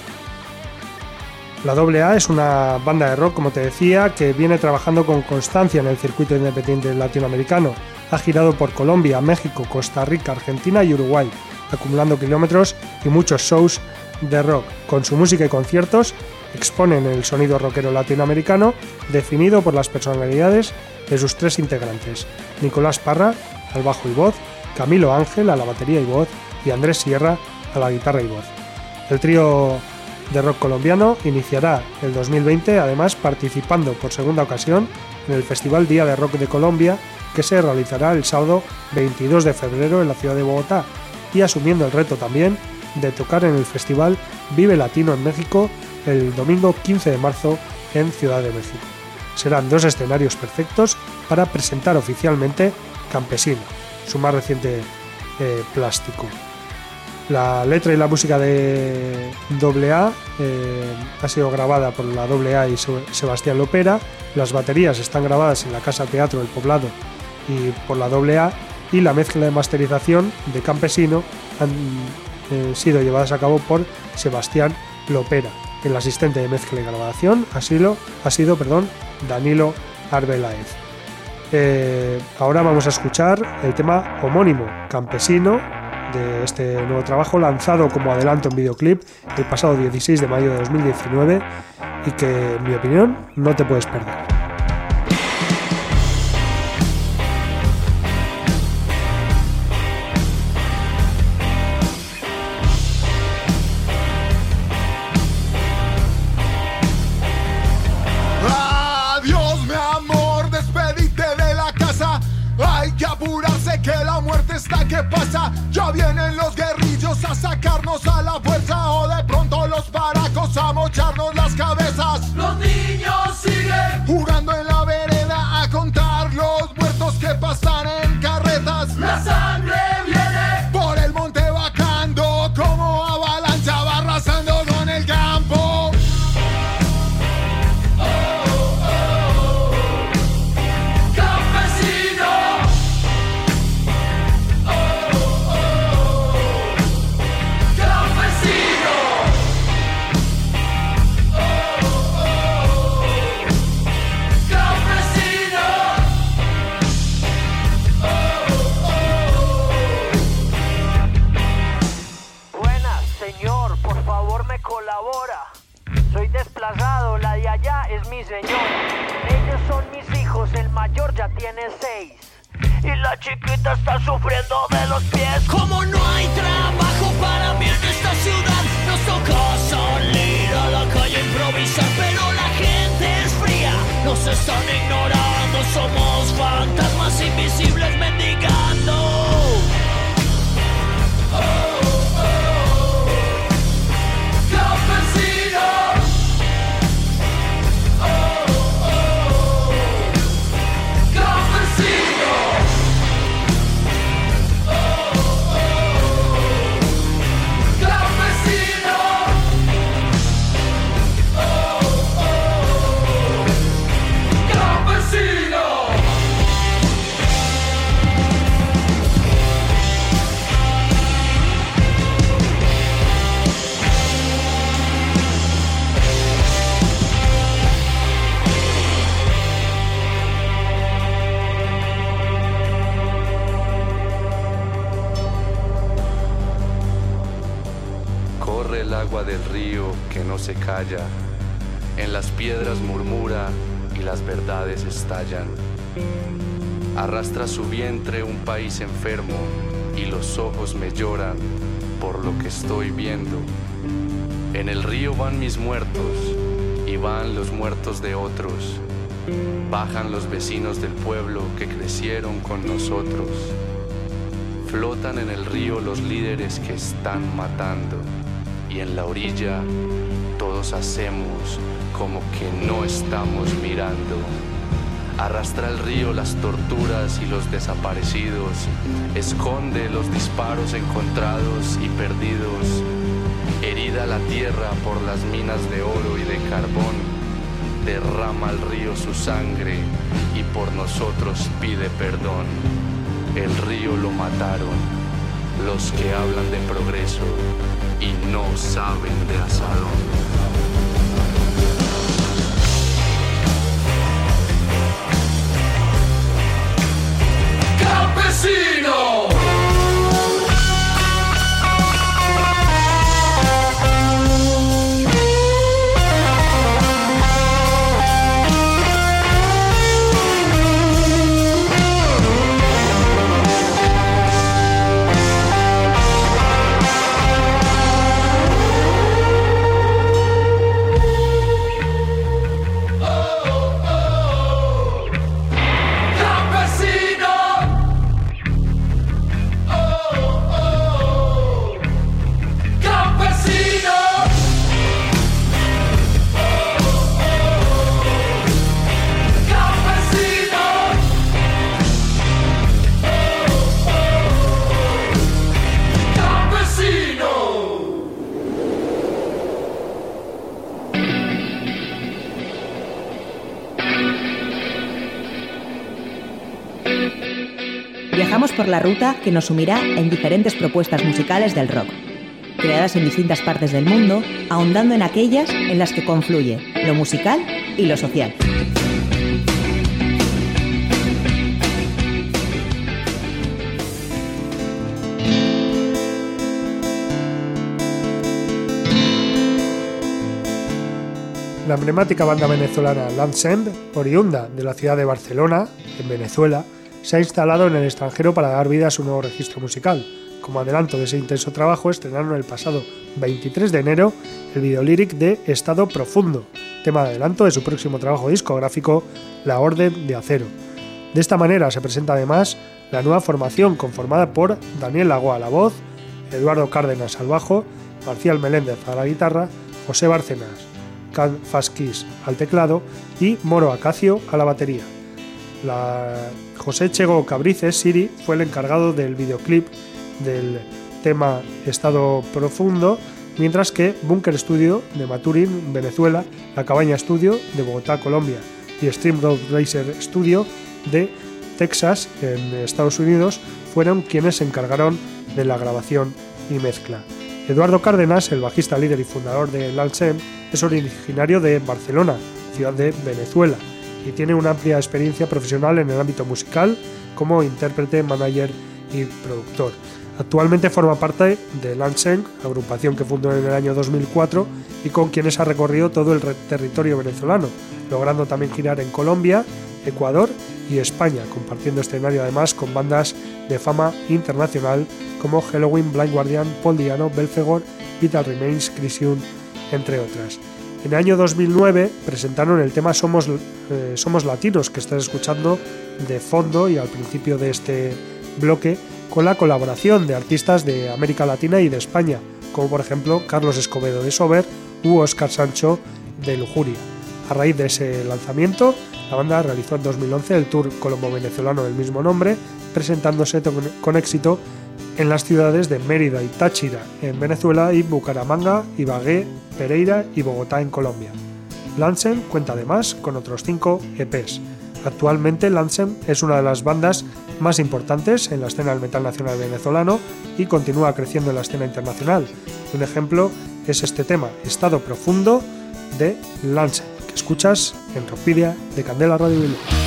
S1: La AA es una banda de rock, como te decía, que viene trabajando con constancia en el circuito independiente latinoamericano ha girado por Colombia, México, Costa Rica, Argentina y Uruguay, acumulando kilómetros y muchos shows de rock. Con su música y conciertos exponen el sonido rockero latinoamericano definido por las personalidades de sus tres integrantes, Nicolás Parra al bajo y voz, Camilo Ángel a la batería y voz y Andrés Sierra a la guitarra y voz. El trío de rock colombiano iniciará el 2020 además participando por segunda ocasión en el Festival Día de Rock de Colombia que se realizará el sábado 22 de febrero en la ciudad de Bogotá y asumiendo el reto también de tocar en el festival Vive Latino en México el domingo 15 de marzo en Ciudad de México. Serán dos escenarios perfectos para presentar oficialmente Campesino, su más reciente eh, plástico. La letra y la música de AA eh, ha sido grabada por la AA y Sebastián Lopera. Las baterías están grabadas en la Casa Teatro del Poblado y por la AA y la mezcla de masterización de Campesino han eh, sido llevadas a cabo por Sebastián Lopera. El asistente de mezcla y grabación ha sido, ha sido perdón, Danilo Arbeláez. Eh, ahora vamos a escuchar el tema homónimo, Campesino, de este nuevo trabajo lanzado como adelanto en videoclip el pasado 16 de mayo de 2019 y que en mi opinión no te puedes perder.
S7: ¿Qué pasa? Ya vienen los guerrillos a sacarnos a la fuerza o de pronto los paracos a mocharnos las cabezas.
S8: Los niños siguen
S7: jugando en la vereda a contar los muertos que pasan en carretas.
S8: La sangre
S9: vecinos del pueblo que crecieron con nosotros. Flotan en el río los líderes que están matando y en la orilla todos hacemos como que no estamos mirando. Arrastra el río las torturas y los desaparecidos, esconde los disparos encontrados y perdidos, herida la tierra por las minas de oro y de carbón, derrama al río su sangre y por nosotros pide perdón. El río lo mataron los que hablan de progreso y no saben de asadón.
S8: campesino.
S2: Por la ruta que nos sumirá en diferentes propuestas musicales del rock, creadas en distintas partes del mundo, ahondando en aquellas en las que confluye lo musical y lo social.
S1: La emblemática banda venezolana Land oriunda de la ciudad de Barcelona, en Venezuela, se ha instalado en el extranjero para dar vida a su nuevo registro musical. Como adelanto de ese intenso trabajo, estrenaron el pasado 23 de enero el videolíric de Estado Profundo, tema de adelanto de su próximo trabajo discográfico, La Orden de Acero. De esta manera se presenta además la nueva formación conformada por Daniel Lagoa a la voz, Eduardo Cárdenas al bajo, Marcial Meléndez a la guitarra, José Bárcenas, Can Fasquis al teclado y Moro Acacio a la batería. José Chego Cabrices, Siri, fue el encargado del videoclip del tema Estado Profundo, mientras que Bunker Studio de Maturín, Venezuela, La Cabaña Studio de Bogotá, Colombia y Stream Road Racer Studio de Texas, en Estados Unidos, fueron quienes se encargaron de la grabación y mezcla. Eduardo Cárdenas, el bajista líder y fundador de Lansem, es originario de Barcelona, ciudad de Venezuela, y tiene una amplia experiencia profesional en el ámbito musical como intérprete, manager y productor. Actualmente forma parte de Lanseng, agrupación que fundó en el año 2004 y con quienes ha recorrido todo el territorio venezolano, logrando también girar en Colombia, Ecuador y España, compartiendo escenario además con bandas de fama internacional como Halloween, Blind Guardian, Paul Diano, Belfegor, Vital Remains, Crisium, entre otras. En el año 2009 presentaron el tema Somos, eh, Somos Latinos, que estás escuchando de fondo y al principio de este bloque, con la colaboración de artistas de América Latina y de España, como por ejemplo Carlos Escobedo de Sober u Oscar Sancho de Lujuria. A raíz de ese lanzamiento, la banda realizó en 2011 el tour colombo-venezolano del mismo nombre, presentándose con éxito en las ciudades de Mérida y Táchira en Venezuela y Bucaramanga, Ibagué, Pereira y Bogotá en Colombia. Lansem cuenta además con otros cinco EPs. Actualmente Lansem es una de las bandas más importantes en la escena del metal nacional venezolano y continúa creciendo en la escena internacional. Un ejemplo es este tema, Estado Profundo, de Lansem, que escuchas en Rockvidia de Candela Radio Bilbao.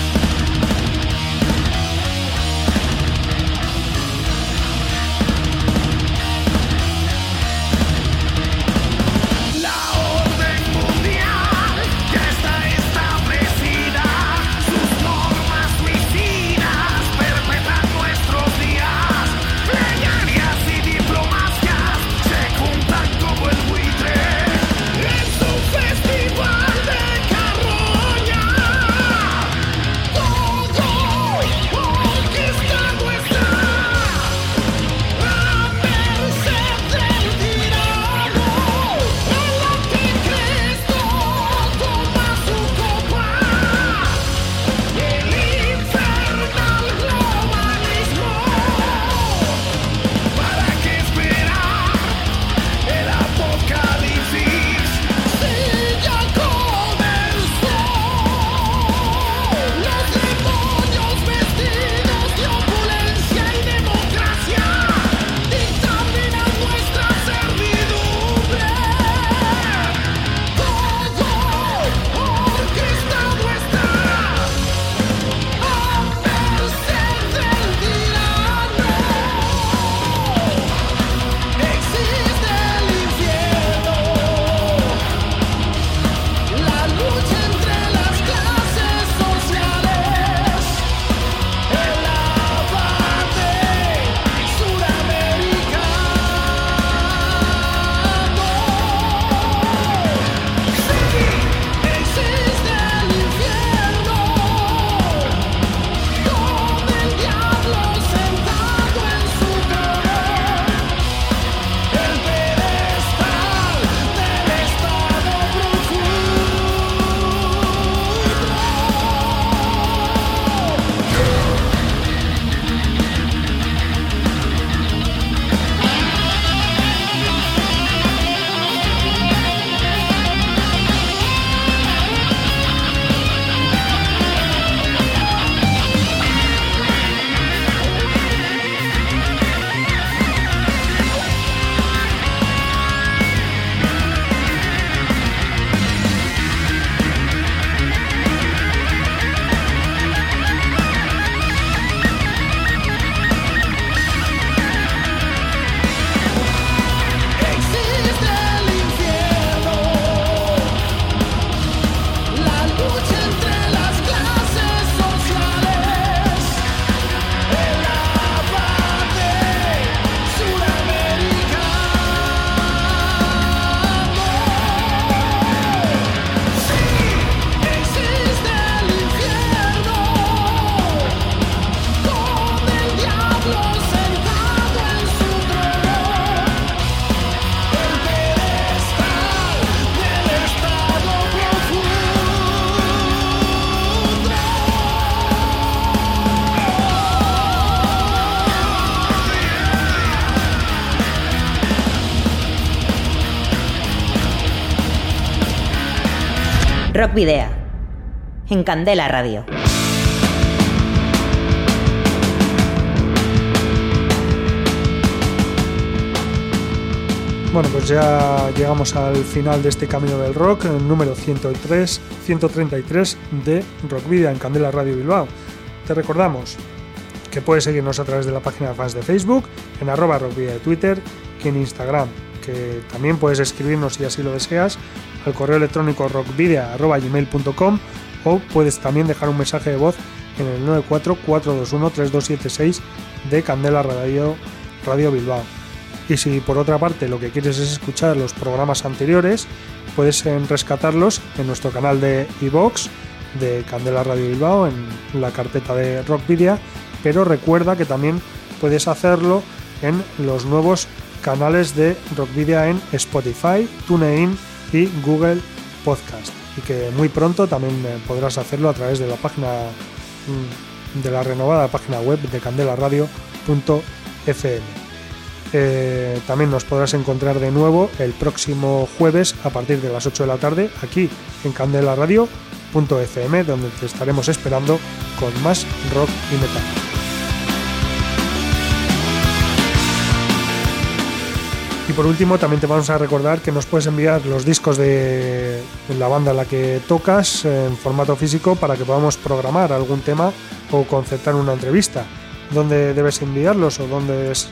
S2: Rock Video. En Candela Radio.
S1: Bueno, pues ya llegamos al final de este Camino del Rock, el número 103, 133 de Rock Video en Candela Radio Bilbao. Te recordamos que puedes seguirnos a través de la página de fans de Facebook, en arroba rockvidia de Twitter y en Instagram, que también puedes escribirnos si así lo deseas al correo electrónico rockvidia.gmail.com o puedes también dejar un mensaje de voz en el 944213276 de Candela Radio, Radio Bilbao. Y si por otra parte lo que quieres es escuchar los programas anteriores, puedes rescatarlos en nuestro canal de iVox de Candela Radio Bilbao en la carpeta de Rockvidia, pero recuerda que también puedes hacerlo en los nuevos canales de Rockvidia en Spotify, TuneIn y Google Podcast. Y que muy pronto también eh, podrás hacerlo a través de la página mm, de la renovada página web de candelaradio.fm. Eh, también nos podrás encontrar de nuevo el próximo jueves a partir de las 8 de la tarde aquí en candelaradio.fm donde te estaremos esperando con más rock y metal. Y por último, también te vamos a recordar que nos puedes enviar los discos de la banda en la que tocas en formato físico para que podamos programar algún tema o concertar una entrevista. ¿Dónde debes enviarlos o dónde es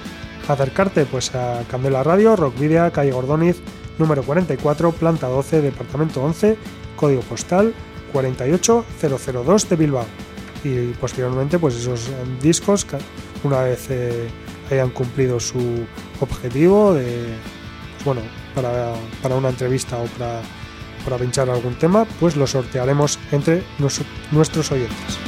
S1: acercarte pues a Candela Radio, Rockvidia, calle Gordoniz, número 44, planta 12, departamento 11, código postal 48002 de Bilbao. Y posteriormente pues esos discos, una vez eh, hayan cumplido su objetivo pues, bueno, para, para, una entrevista o para, para pinchar algún tema, pues lo sortearemos entre nuestros oyentes.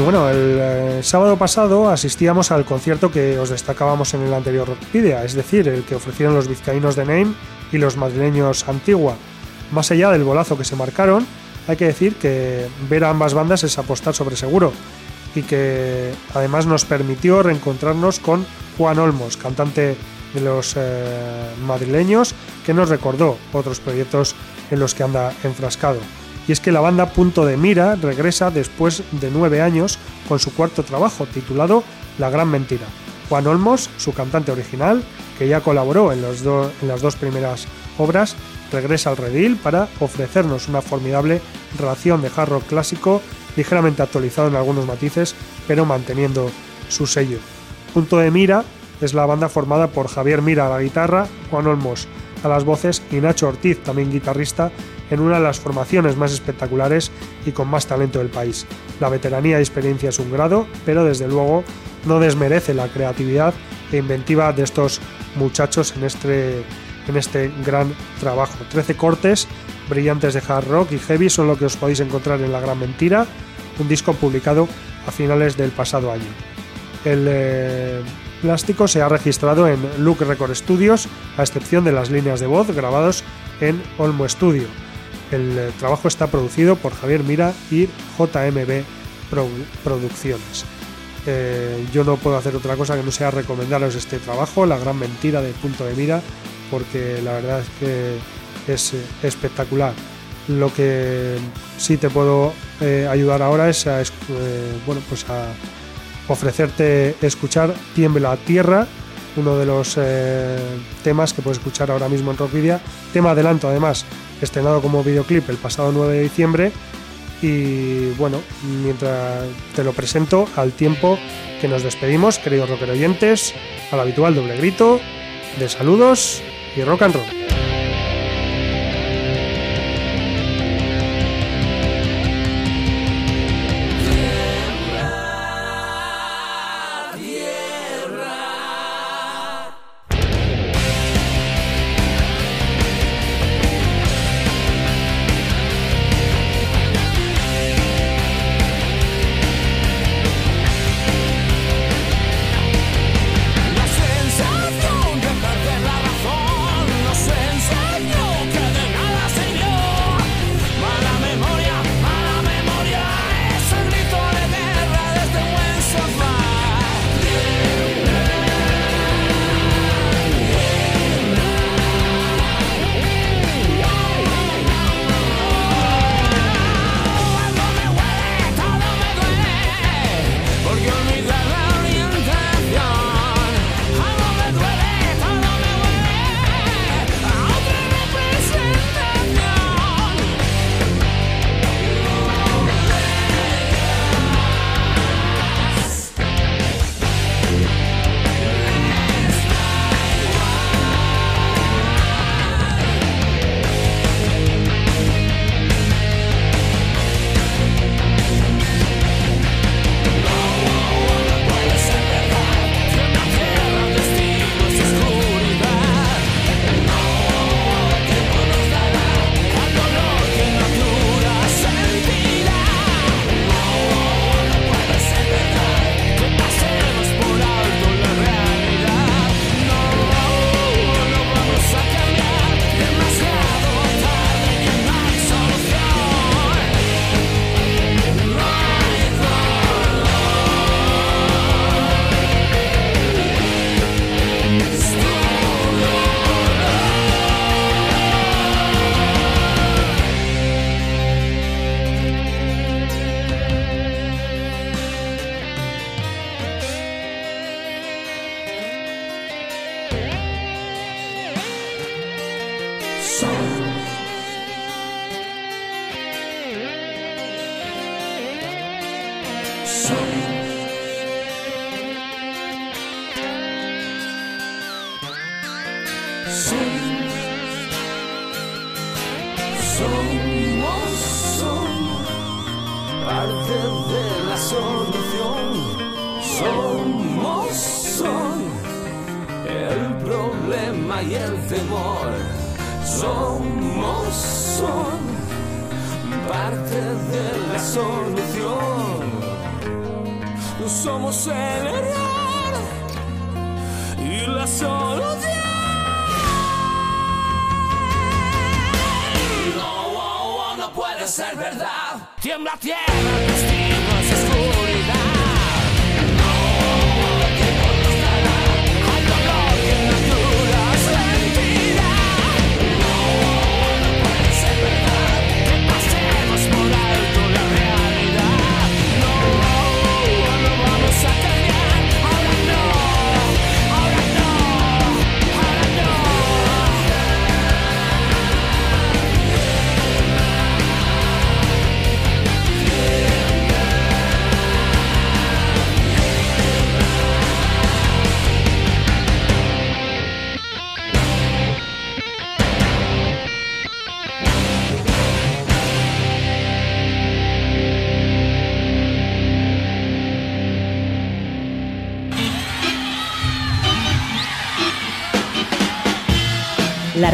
S1: Y bueno, el eh, sábado pasado asistíamos al concierto que os destacábamos en el anterior Rockpedia, es decir, el que ofrecieron los vizcaínos de Name y los madrileños Antigua. Más allá del golazo que se marcaron, hay que decir que ver a ambas bandas es apostar sobre seguro y que además nos permitió reencontrarnos con Juan Olmos, cantante de los eh, madrileños, que nos recordó otros proyectos en los que anda enfrascado y es que la banda Punto de Mira regresa después de nueve años con su cuarto trabajo titulado La Gran Mentira. Juan Olmos, su cantante original, que ya colaboró en, las dos primeras obras, regresa al redil para ofrecernos una formidable ración de hard rock clásico ligeramente actualizado en algunos matices, pero manteniendo su sello. Punto de Mira es la banda formada por Javier Mira a la guitarra, Juan Olmos a las voces y Nacho Ortiz, también guitarrista, en una de las formaciones más espectaculares y con más talento del país. La veteranía y experiencia es un grado, pero desde luego no desmerece la creatividad e inventiva de estos muchachos en este, en este gran trabajo. Trece cortes brillantes de hard rock y heavy son lo que os podéis encontrar en La Gran Mentira, un disco publicado a finales del pasado año. El eh, plástico se ha registrado en Look Record Studios, a excepción de las líneas de voz grabados en Olmo Studio. El eh, trabajo está producido por Javier Mira y JMB Producciones. Eh, yo no puedo hacer otra cosa que no sea recomendaros este trabajo, La gran mentira de Punto de Mira, porque la verdad es que es eh, espectacular. Lo que sí te puedo ayudar ahora es a, bueno, pues a ofrecerte escuchar Tiembla Tierra, uno de los temas que puedes escuchar ahora mismo en Rockvidia, tema adelanto además estrenado como videoclip el pasado 9 de diciembre. Y bueno, mientras te lo presento, al tiempo que nos despedimos, queridos rocker oyentes, al habitual doble grito de saludos y rock and roll.